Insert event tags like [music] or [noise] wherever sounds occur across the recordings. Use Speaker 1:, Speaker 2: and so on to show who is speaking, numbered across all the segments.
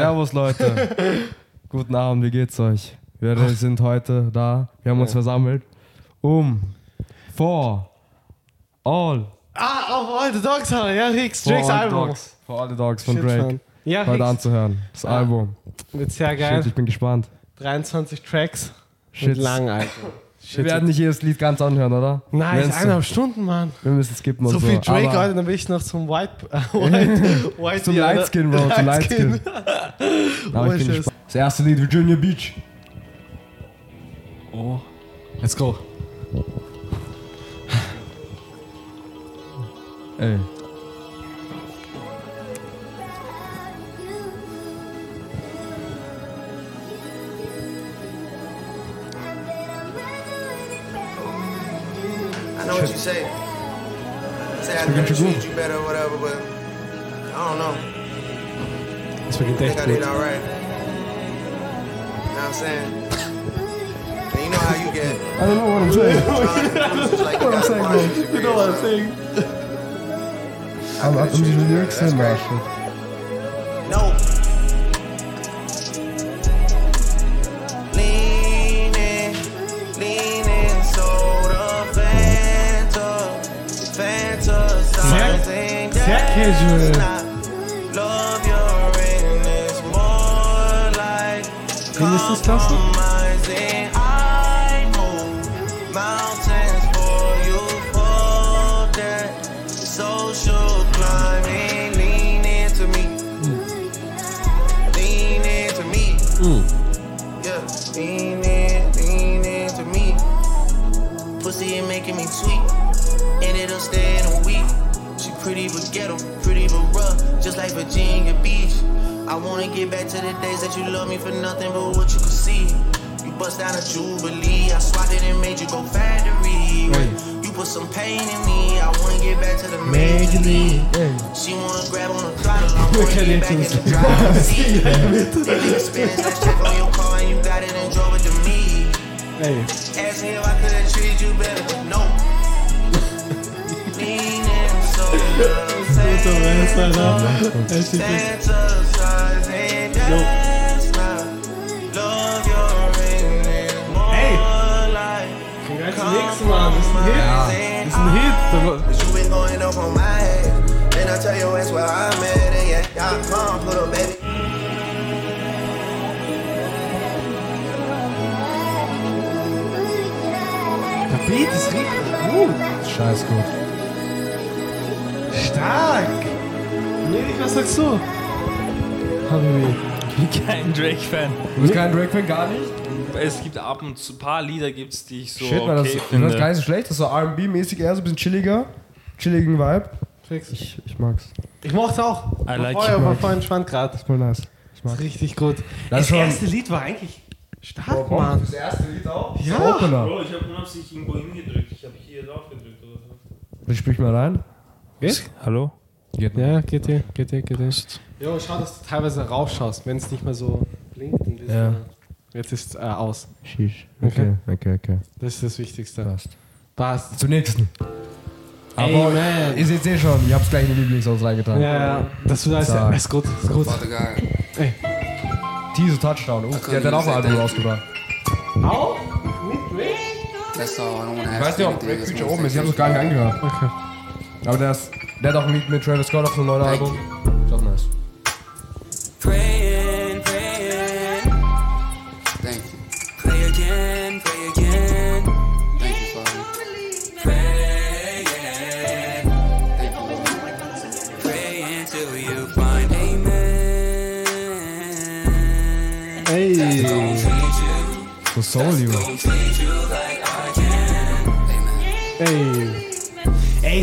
Speaker 1: Servus Leute. [laughs] Guten Abend, wie geht's euch? Wir sind heute da. Wir haben uns versammelt, um for all,
Speaker 2: Ah, auf All the Dogs. Ja, Rix,
Speaker 1: for
Speaker 2: Drakes
Speaker 1: all the
Speaker 2: Album.
Speaker 1: dogs, for all the dogs von
Speaker 2: Shit,
Speaker 1: Drake
Speaker 2: Mann. Ja,
Speaker 1: heute
Speaker 2: Rix.
Speaker 1: anzuhören. Das
Speaker 2: Ah.
Speaker 1: Album.
Speaker 2: Wird sehr geil.
Speaker 1: Shit, ich bin gespannt.
Speaker 2: 23 Tracks.
Speaker 1: Shit.
Speaker 2: Und lang, Alter.
Speaker 1: Wir werden nicht jedes Lied ganz anhören, oder?
Speaker 2: Nein, ist eineinhalb Stunden, Mann.
Speaker 1: Wir müssen skippen und
Speaker 2: So
Speaker 1: so.
Speaker 2: viel Drake,
Speaker 1: aber
Speaker 2: Alter, dann will ich noch zum White... Äh, White, [laughs] White
Speaker 1: Zum. Lightskin, Bro, zum Lightskin. [laughs]
Speaker 2: Shit.
Speaker 1: gespannt. Das erste Lied, Virginia Beach.
Speaker 2: Oh. Let's go.
Speaker 1: Ey.
Speaker 3: Know what you say. Say I
Speaker 1: Speaking
Speaker 3: never
Speaker 1: Trigoo.
Speaker 3: treat you better or whatever, but I don't know.
Speaker 2: Das beginnt
Speaker 3: I
Speaker 2: echt
Speaker 3: think I did alright. You know what I'm saying? And you know how you get.
Speaker 1: I don't know what I'm saying.
Speaker 3: Like [laughs] you gotta find these
Speaker 2: You know what I'm
Speaker 3: reasons.
Speaker 2: saying?
Speaker 1: Aber hat um diese Lyrics hin, Arsch.
Speaker 3: No.
Speaker 2: Jack Israel.
Speaker 3: Love your ring is more like. Ghetto, pretty but rough, just like Virginia Beach. I wanna get back to the days that you love me for nothing but what you could see. You bust down a jubilee, I swatted and made you go factory. You put some pain in me, I wanna get back to the major league. She wanna grab on the throttle, I wanna [laughs] get back in the driver's [laughs] seat. That nigga spinning, let's check on your car and you got it and drove it to me.
Speaker 2: Ey,
Speaker 3: Ask me if I could have treated you better, but no. [laughs] Leaning so with her ass side up. And she just.
Speaker 2: Hey! Congrats to Nick's mom. This is the hit. This is the hit.
Speaker 3: You been going up on my head. Then I tell you that's where I'm at. And yeah, y'all come, put a baby.
Speaker 2: Der Beat ist richtig gut.
Speaker 1: Scheiß gut.
Speaker 2: Stark. Nee, was sagst du? Habibi.
Speaker 4: bin kein Drake-Fan.
Speaker 1: Du bist kein Drake-Fan, gar nicht?
Speaker 4: Es gibt ab und zu ein paar Lieder, gibt's, die ich so
Speaker 1: Shit, man, das,
Speaker 4: okay
Speaker 1: ich find's
Speaker 4: finde.
Speaker 1: gar nicht so schlecht. Das ist so R&B-mäßig, eher so ein bisschen chilliger. Chilligen Vibe.
Speaker 2: Fix.
Speaker 1: Ich, ich mag's.
Speaker 2: Ich mochte auch.
Speaker 4: I like
Speaker 2: Vorher
Speaker 4: it.
Speaker 2: war voll entspannt gerade.
Speaker 1: Ist voll nice. Ich mag's.
Speaker 2: Richtig gut.
Speaker 1: Das
Speaker 2: Das,
Speaker 1: ist
Speaker 2: erste Lied war eigentlich stark, Mann.
Speaker 1: Das erste Lied auch?
Speaker 2: Ja.
Speaker 1: Opener.
Speaker 4: Bro, ich habe nur absichtlich irgendwo hingedrückt. Ich habe hier drauf gedrückt oder so.
Speaker 1: Ich sprich mal rein.
Speaker 2: Geht?
Speaker 4: Hallo?
Speaker 1: Geht
Speaker 2: Ja, geht dir, geht dir, geht dir. Jo, schau, dass du teilweise rausschaust, wenn es nicht mehr so blinkt. Und ist,
Speaker 1: Ja.
Speaker 2: Jetzt ist es äh, aus.
Speaker 1: Sheesh. Okay, okay, okay.
Speaker 2: Das ist das Wichtigste.
Speaker 1: Passt.
Speaker 2: Passt.
Speaker 1: Zum nächsten.
Speaker 2: Ey,
Speaker 1: Aber
Speaker 2: man.
Speaker 1: ihr seht eh schon, ich hab's gleich in die Lieblingssongs reingetan.
Speaker 2: Ja, ja. Das ist, ja, ist gut, ist gut.
Speaker 5: Father God.
Speaker 2: Ey.
Speaker 1: Teaser Touchdown. Oh, der hat dann auch ein Album rausgebracht.
Speaker 2: Auch? Mit Drake?
Speaker 1: Ich weiß nicht, ob. Drake
Speaker 5: wanna
Speaker 1: oben ist. Ich hab's gar nicht angehört.
Speaker 2: Okay.
Speaker 1: Aber der, ist, der hat auch ein Lied mit Travis Scott auf einem neuen
Speaker 5: Thank
Speaker 1: Album. Ist auch nice.
Speaker 6: Praying, praying,
Speaker 5: Thank you.
Speaker 6: pray again, pray again,
Speaker 5: Thank you, Father.
Speaker 6: praying,
Speaker 5: Thank you, Lord.
Speaker 6: pray until you find amen.
Speaker 2: Ey.
Speaker 1: So Soul You.
Speaker 2: Ey.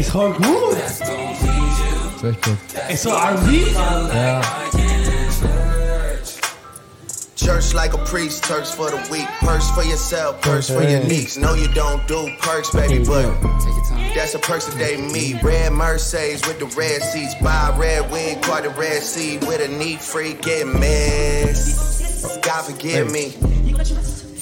Speaker 2: Voll gut.
Speaker 1: Ist echt gut.
Speaker 2: Ey, so R&B?
Speaker 1: Ja.
Speaker 3: Church like a priest, Turks for the weak. Perks for yourself, perks for your niece. No, you don't do perks, baby, but
Speaker 5: Take your time.
Speaker 3: that's a perks that they meet. Red Mercedes with the red seats. Buy red wing, quite the red seat with a neat freak. Get missed. God forgive me.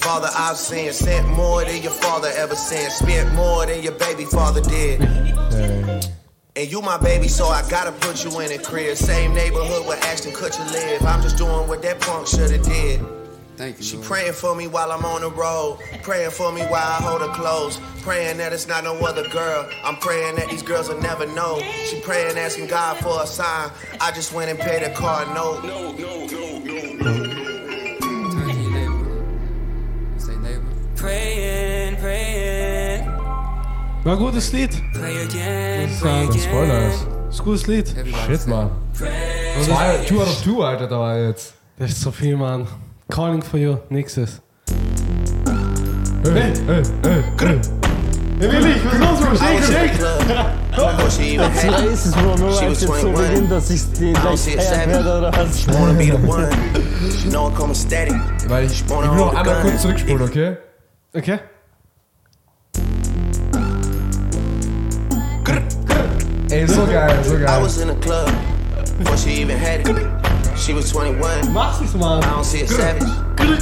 Speaker 3: Father, I've sinned. Sent more than your father ever sent. Spent more than your baby father did. And And you my baby, so I gotta put you in a crib. Same neighborhood where Ashton Kutcher live. I'm just doing what that punk shoulda did.
Speaker 5: Thank you.
Speaker 3: She
Speaker 5: Lord.
Speaker 3: praying for me while I'm on the road. Praying for me while I hold her close. Praying that it's not no other girl. I'm praying that these girls will never know. She praying, asking God for a sign. I just went and paid a car note.
Speaker 5: Turn to
Speaker 2: War ein gutes Lied.
Speaker 6: Again,
Speaker 2: Muss
Speaker 6: pray
Speaker 2: sagen.
Speaker 1: Das Spoiler ist.
Speaker 2: Ist ein gutes Lied.
Speaker 1: Shit. Mann. Zwei, two out of two, Alter, da war jetzt.
Speaker 2: Das ist so viel, Mann. Calling for you. Nächstes.
Speaker 1: Hey, hey, hey, hey.
Speaker 2: Was los, Bro?
Speaker 3: I was the club before she even
Speaker 7: Das ist es, Bro, nur es jetzt so
Speaker 3: 21.
Speaker 7: beginnt, dass ich die gleich werde oder was?
Speaker 3: She wanna be the one. She know I'm coming steady.
Speaker 1: Weil ich, ich will noch einmal kurz zurückspulen, okay?
Speaker 2: Okay.
Speaker 1: Ey, so geil, so
Speaker 3: I was in a club before she even had it. She was 21.
Speaker 2: Mach's nicht,
Speaker 3: I don't see a savage.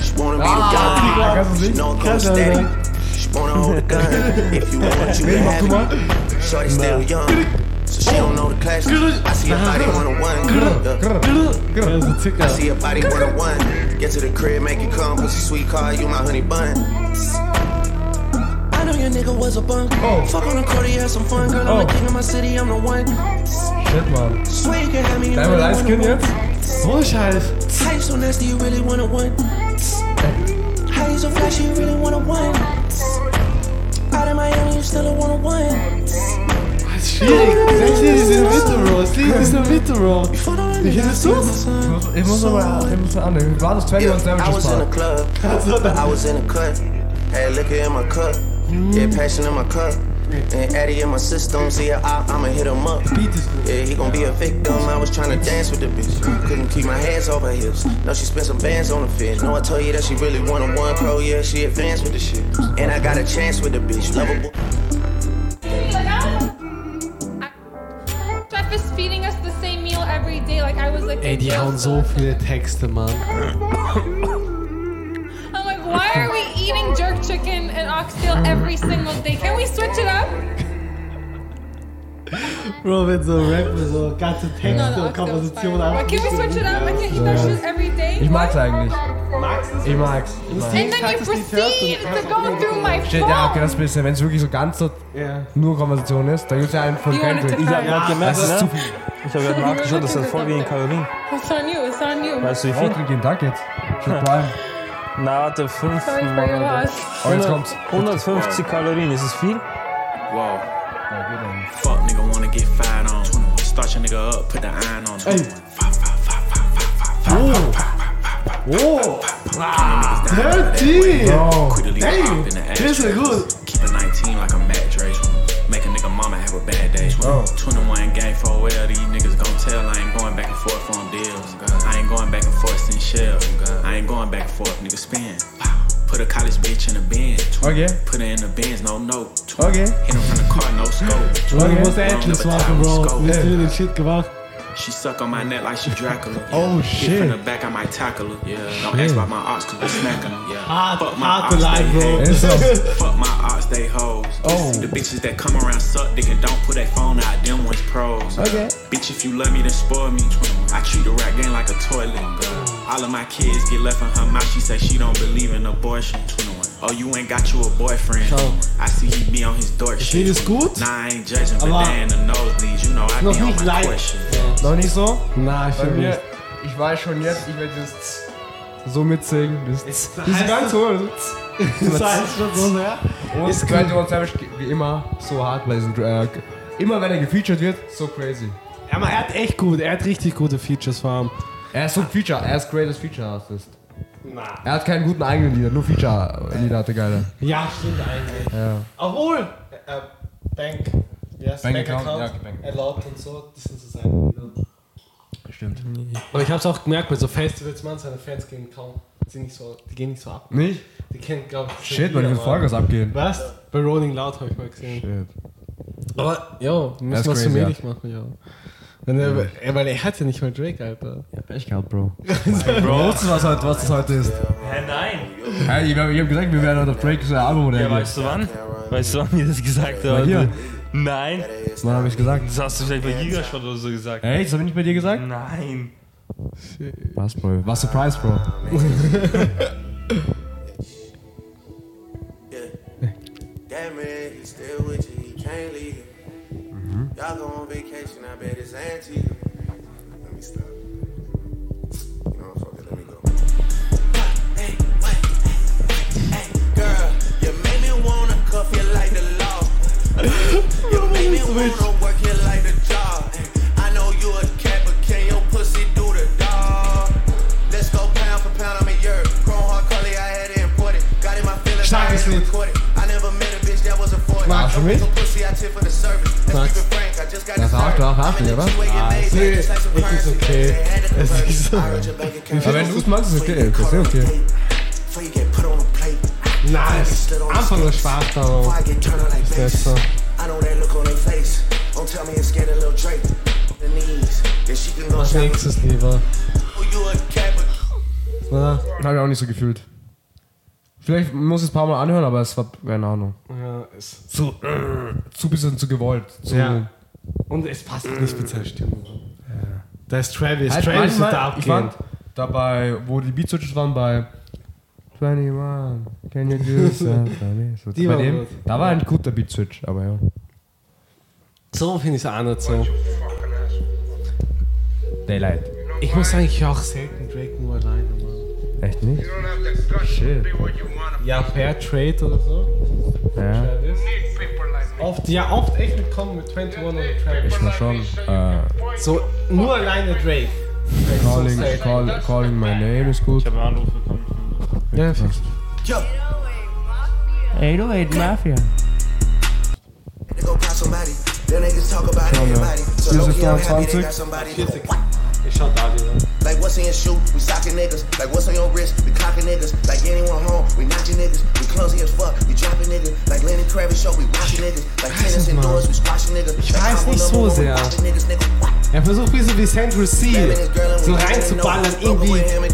Speaker 3: She wanna be the
Speaker 1: Ah,
Speaker 3: gun.
Speaker 1: kannst
Speaker 3: She know I'm coming
Speaker 2: Kannst du
Speaker 3: steady. She wanna hold the gun. [laughs] If you want, you
Speaker 1: Nee,
Speaker 3: can have it. Shorty still young, so she don't know the class. I see a body one on one.
Speaker 2: Das ist ein Zicker.
Speaker 3: I see a body one on one. Get to the crib, make it come, pussy sweet car, you my honey bun. I know your nigga was a bum.
Speaker 1: Oh.
Speaker 3: Fuck on the you had some fun, girl. I'm
Speaker 1: Oh.
Speaker 3: the king of my city, I'm the one.
Speaker 1: Shit, Mann.
Speaker 3: Swear you can have me. you
Speaker 1: Geil,
Speaker 3: really
Speaker 1: Skin
Speaker 3: one.
Speaker 1: jetzt?
Speaker 2: Ohne Scheiß.
Speaker 3: How you so nasty, you really wanna one? How you so flashy, you really wanna one? Out of Miami, you still a wanna one.
Speaker 2: Schwierig. Das ist in der Mitte, Bro. Das Lied ist in der Mitte, Bro. Wie findest du's?
Speaker 1: Ich muss, ich aber, ich muss annehmen. War das 21
Speaker 3: Yeah, I
Speaker 1: Damages
Speaker 3: was in the
Speaker 1: Part?
Speaker 3: club. I was in the cut. Had liquor in my cup. Yeah, passion in my cup. And Addy in my system. See, I, I'ma hit him up. Yeah, he gon' be a victim. I was tryna dance with the bitch. Couldn't keep my hands off her hips. No, she spent some bands on the fit. No, I told you that she really want a one pro. Yeah, she advanced with the shit. And I got a chance with the bitch. Lovable.
Speaker 8: Like, I don't Chef is feeding us the same meal every day. Like I was like.
Speaker 2: Ey, die hauen so viele Texte, Mann. [laughs]
Speaker 8: Why are we eating jerk chicken and oxtail every single day? Can we switch it up?
Speaker 2: Bro, wenn so Rappen, so ganze Texte
Speaker 8: no,
Speaker 2: und Kompositionen.
Speaker 8: But can we switch it up? I can eat that shit every day.
Speaker 1: Ich mag's eigentlich.
Speaker 2: Magst du
Speaker 1: Ich mag's. Ich mag's.
Speaker 8: And then you proceed to go through my
Speaker 1: Shit, ja, okay,
Speaker 8: phone.
Speaker 1: das bisschen. Wenn es wirklich so ganz so
Speaker 2: Ja.
Speaker 1: nur Konversation ist, da gibt's ja einen von Kendrick.
Speaker 7: Ich habe
Speaker 8: try.
Speaker 7: gerade gemerkt,
Speaker 1: Das ist zu
Speaker 7: ne? Ich habe gerade nachgeschaut, das hat voll wenig Kalorien.
Speaker 8: It's on you. It's on you.
Speaker 7: Weißt du wie viel?
Speaker 1: trink jeden Tag jetzt. Shit, Prime.
Speaker 7: Na, warte, 5
Speaker 8: Sorry for your loss.
Speaker 1: Oh, jetzt kommt's.
Speaker 7: 150 Kalorien, ist es viel?
Speaker 9: Whoa. Fuck nigga wanna get fired on. Start your nigga up, put the iron on. Hey.
Speaker 2: Oh! Dirty!
Speaker 1: Oh.
Speaker 9: Quickly
Speaker 2: Hey,
Speaker 9: hop in the
Speaker 2: das ist ja
Speaker 9: ashtray.
Speaker 2: gut.
Speaker 9: Keep a 19 like a Mac Dre. Make a nigga mama have a bad day.
Speaker 1: Oh.
Speaker 9: 21 gang for well, these niggas gon' tell I ain't going back and forth on deals. I ain't going back and forth in shells. I ain't going back and forth, nigga spin. Put a college bitch in a bin.
Speaker 1: Okay.
Speaker 9: Put her in the bins, no note.
Speaker 1: Okay.
Speaker 9: Hit him from the car, no scope.
Speaker 2: Bro, du
Speaker 1: Okay.
Speaker 2: musst Atlas Bro. Du hast wieder den Shit gemacht.
Speaker 9: She suck on my neck like she Dracula. [laughs]
Speaker 1: Oh,
Speaker 9: Hit
Speaker 1: shit.
Speaker 9: From the back, I might tackle her. Yeah. Don't ask about my ox, cause we smacking them. Yeah.
Speaker 2: Hard,
Speaker 9: Fuck my
Speaker 2: hard
Speaker 9: ox,
Speaker 2: to lie,
Speaker 9: they
Speaker 2: bro.
Speaker 9: hate.
Speaker 1: Ist so.
Speaker 9: Fuck my ox, they hoes.
Speaker 1: Oh.
Speaker 9: The bitches that come around suck dick and don't put their phone out, them ones pros.
Speaker 1: Okay.
Speaker 9: Bitch, if you love me, then spoil me. I treat the rap game like a toilet. All of my kids get left in her mouth. She say she don't believe in abortion. 21. Oh, you ain't got you a boyfriend.
Speaker 2: Schau.
Speaker 9: I see he be on his dork
Speaker 2: Das
Speaker 9: shit.
Speaker 2: Ist gut.
Speaker 9: Nah, I ain't judging, but
Speaker 2: Aber-
Speaker 9: they in the nosebleeds. You know I
Speaker 2: Noch
Speaker 9: be on
Speaker 2: nicht
Speaker 9: my question.
Speaker 1: Noch nicht so?
Speaker 2: Na, ich finde nicht.
Speaker 1: ich weiß schon jetzt, ich werde das so mitsingen. Das ist
Speaker 2: heißt
Speaker 1: ganz [laughs]
Speaker 2: das-
Speaker 1: so.
Speaker 2: Das heißt schon so sehr.
Speaker 1: Und
Speaker 2: Ist
Speaker 1: 21 Savage wie immer so hart bei diesen äh, Immer wenn er gefeatured wird, so crazy.
Speaker 2: Ja, aber er hat echt gut, er hat richtig gute Features vor allem.
Speaker 1: Er ist so ein Feature, er ist greatest Feature Artist.
Speaker 2: Na.
Speaker 1: Er hat keinen guten eigenen Lieder, nur Feature-Lieder hat er geile.
Speaker 2: Ja, stimmt eigentlich.
Speaker 1: Ja.
Speaker 2: Obwohl, äh, Bank, wie heißt
Speaker 1: Bank
Speaker 2: Bank
Speaker 1: Account,
Speaker 2: Account,
Speaker 1: ja, Bank.
Speaker 2: Erlaubt und so, das sind so seine Lieder.
Speaker 1: Stimmt.
Speaker 2: Aber ich hab's auch gemerkt, bei so Festivals, man, seine Fans gehen kaum, sind nicht so, die gehen nicht so ab.
Speaker 1: Nicht?
Speaker 2: Die kennen, glaub ich,
Speaker 1: Shit, weil die Vollgas abgehen.
Speaker 2: Was? Bei Rolling Loud habe ich mal gesehen.
Speaker 1: Shit.
Speaker 2: Aber, jo,
Speaker 1: Das
Speaker 2: müssen so
Speaker 1: crazy,
Speaker 2: mäßig machen, ja. Wenn er, er, weil er hat ja nicht mal Drake, Alter.
Speaker 1: Ja, Pech gehabt, Bro. Bro, du, was, was das heute ist?
Speaker 7: Hä, nein.
Speaker 1: Hey, ich hab, ich hab gesagt, wir werden heute auf Drake sein Album oder
Speaker 7: Ja, weißt du wann? Weißt du, wann wir das gesagt haben?
Speaker 1: dir?
Speaker 7: Nein.
Speaker 1: Wann habe ich gesagt?
Speaker 7: Das hast du vielleicht bei Gigashot oder so gesagt.
Speaker 1: Ey, das habe ich nicht bei dir gesagt?
Speaker 7: Nein.
Speaker 1: Was, Bro? Was Surprise, Bro?
Speaker 3: That man, he still with you, he can't leave. Y'all go on vacation, I bet it's anti. Let me stop. You know, fuck it, let me go. Hey, girl, you me wanna cuff you like the law. you [laughs] me wanna work you like the job. I know you a cat, but can your pussy do the dog? Let's go pound for pound, I'm a. Chrome hard collie, I had it imported. Got in my feelings, I had it recorded. Don't
Speaker 2: mich?
Speaker 3: make a pussy, I tip for the service. Let's
Speaker 2: Magst-
Speaker 3: keep it frank, I just got
Speaker 1: Ja, sag doch,
Speaker 3: the
Speaker 1: oder?
Speaker 2: Ah, es ist- es ist okay. Es ist so-
Speaker 3: account. [laughs]
Speaker 1: Aber wenn du es magst, ist okay. Das ist okay.
Speaker 2: Nice. War
Speaker 3: get turned on like
Speaker 2: ist
Speaker 3: can go
Speaker 2: Was nächstes lieber.
Speaker 3: You a cat, but
Speaker 2: Oder?
Speaker 1: Habe ich auch nicht so gefühlt. Vielleicht muss ich es ein paar Mal anhören, aber es war, keine Ahnung.
Speaker 2: Ja, es,
Speaker 1: Zu, äh, zu bisschen zu gewollt. Zu,
Speaker 2: ja. Und es passt nicht mit seiner Stimme. Da ist Travis.
Speaker 1: Halt
Speaker 2: Travis ist
Speaker 1: manchmal,
Speaker 2: da
Speaker 1: ich fand,
Speaker 2: abgehend.
Speaker 1: dabei, wo die Beat-Switches waren bei 21, can you do [laughs] something? So, bei
Speaker 2: war
Speaker 1: dem,
Speaker 2: gut.
Speaker 1: da war ein guter Beat-Switch, aber ja.
Speaker 2: So finde ich es auch nicht so.
Speaker 1: Daylight.
Speaker 2: Ich muss sagen, ich höre auch selten
Speaker 1: Echt nicht? Shit.
Speaker 2: Ja, Fair Trade oder so.
Speaker 1: Ja.
Speaker 2: Oft, ja, oft echt mitkommen mit 21 oder Travis.
Speaker 1: ich mal schon. Äh,
Speaker 2: So, nur alleine Drake.
Speaker 1: calling, call, calling my name ist gut.
Speaker 7: Ich habe einen Anruf bekommen.
Speaker 2: Ja, fix.
Speaker 3: yo.
Speaker 1: 808 Mafia. Schau mal.
Speaker 3: everybody. So
Speaker 1: Hier
Speaker 3: low
Speaker 1: ist
Speaker 3: key, I'm
Speaker 1: es
Speaker 3: happy they
Speaker 1: 23.
Speaker 3: got somebody.
Speaker 2: 40. Ich schau da lieber.
Speaker 3: In your? We socking niggas. Like what's on your wrist? We clocking niggas. Like anyone home? We knocking niggas. We clumsy as fuck. We dropping niggas. Like Lenny Kravitz show. We watching niggas. Like tennis indoors. We squashing niggas.
Speaker 2: Ich weiß nicht so sehr.
Speaker 3: watching Niggas, nigga, what?
Speaker 2: Er versucht wie so wie Central C so reinzuballern irgendwie.
Speaker 3: Maybe.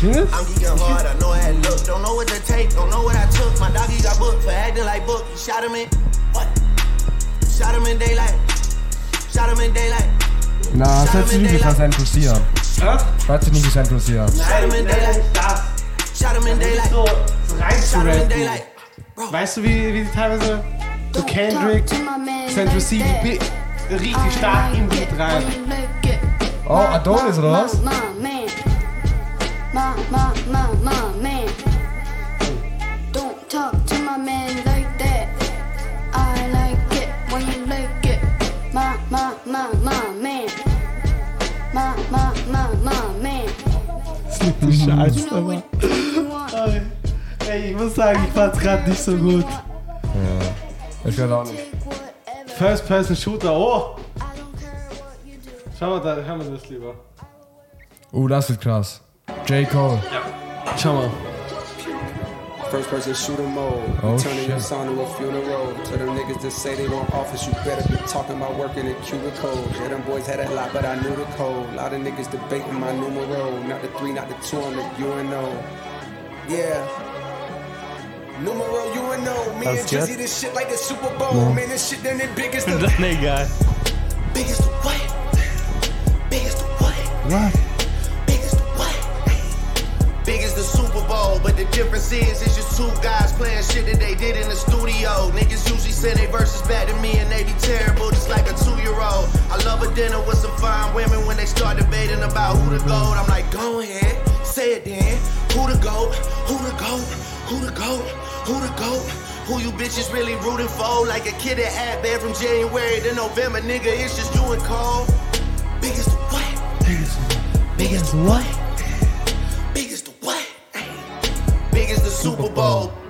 Speaker 2: Findest?
Speaker 3: I'm geeking hard, I know I had look. Don't know what to take, don't know what I took. My doggy got booked for acting like book. You shot him in, what? Shot him in daylight.
Speaker 1: Na, das hört sich nicht wie Central C an. Hört sich nicht wie Central C an.
Speaker 3: Shot him in daylight. Shot him in daylight.
Speaker 2: So,
Speaker 3: in
Speaker 2: reinzurappen.
Speaker 3: daylight.
Speaker 2: Weißt du, wie, wie die teilweise so Kendrick, Central C, wie richtig stark in Beat rein.
Speaker 1: Oh, Adonis oder was?
Speaker 2: Die Scheiße, aber. Ey, ich muss sagen, ich fand's gerade nicht so gut.
Speaker 1: Ich werde auch nicht.
Speaker 2: First Person Shooter, oh! Schau mal, da hören wir das lieber.
Speaker 1: Oh, das wird krass. J. Cole.
Speaker 2: Schau mal.
Speaker 10: First person shooter mode.
Speaker 1: Oh,
Speaker 10: Turning your
Speaker 1: shit.
Speaker 10: son to a funeral. To them niggas that say they don't office, you better be talking about working in cubicles. Yeah, them boys had a lot, but I knew the code. A lot of niggas debating my numero. Not the three, not the two on the UNO. Yeah. Numero UNO. Me
Speaker 7: That's
Speaker 10: and Drizzy,
Speaker 7: good.
Speaker 10: this shit like the Super Bowl. Man, this shit done the biggest of
Speaker 7: Dann egal.
Speaker 3: Biggest to what? Biggest to what?
Speaker 1: What?
Speaker 3: But the difference is it's just two guys playing shit that they did in the studio. Niggas usually send their verses back to me and they be terrible, just like a two-year-old. I love a dinner with some fine women when they start debating about who to go. I'm like, go ahead, say it then. Who to go? Who to go? Who to go? Who to go? Who you bitches really rooting for? Like a kid that had bad from January to November, nigga. It's just you and Cole. Biggest what? Biggest what? Biggest Super Bowl.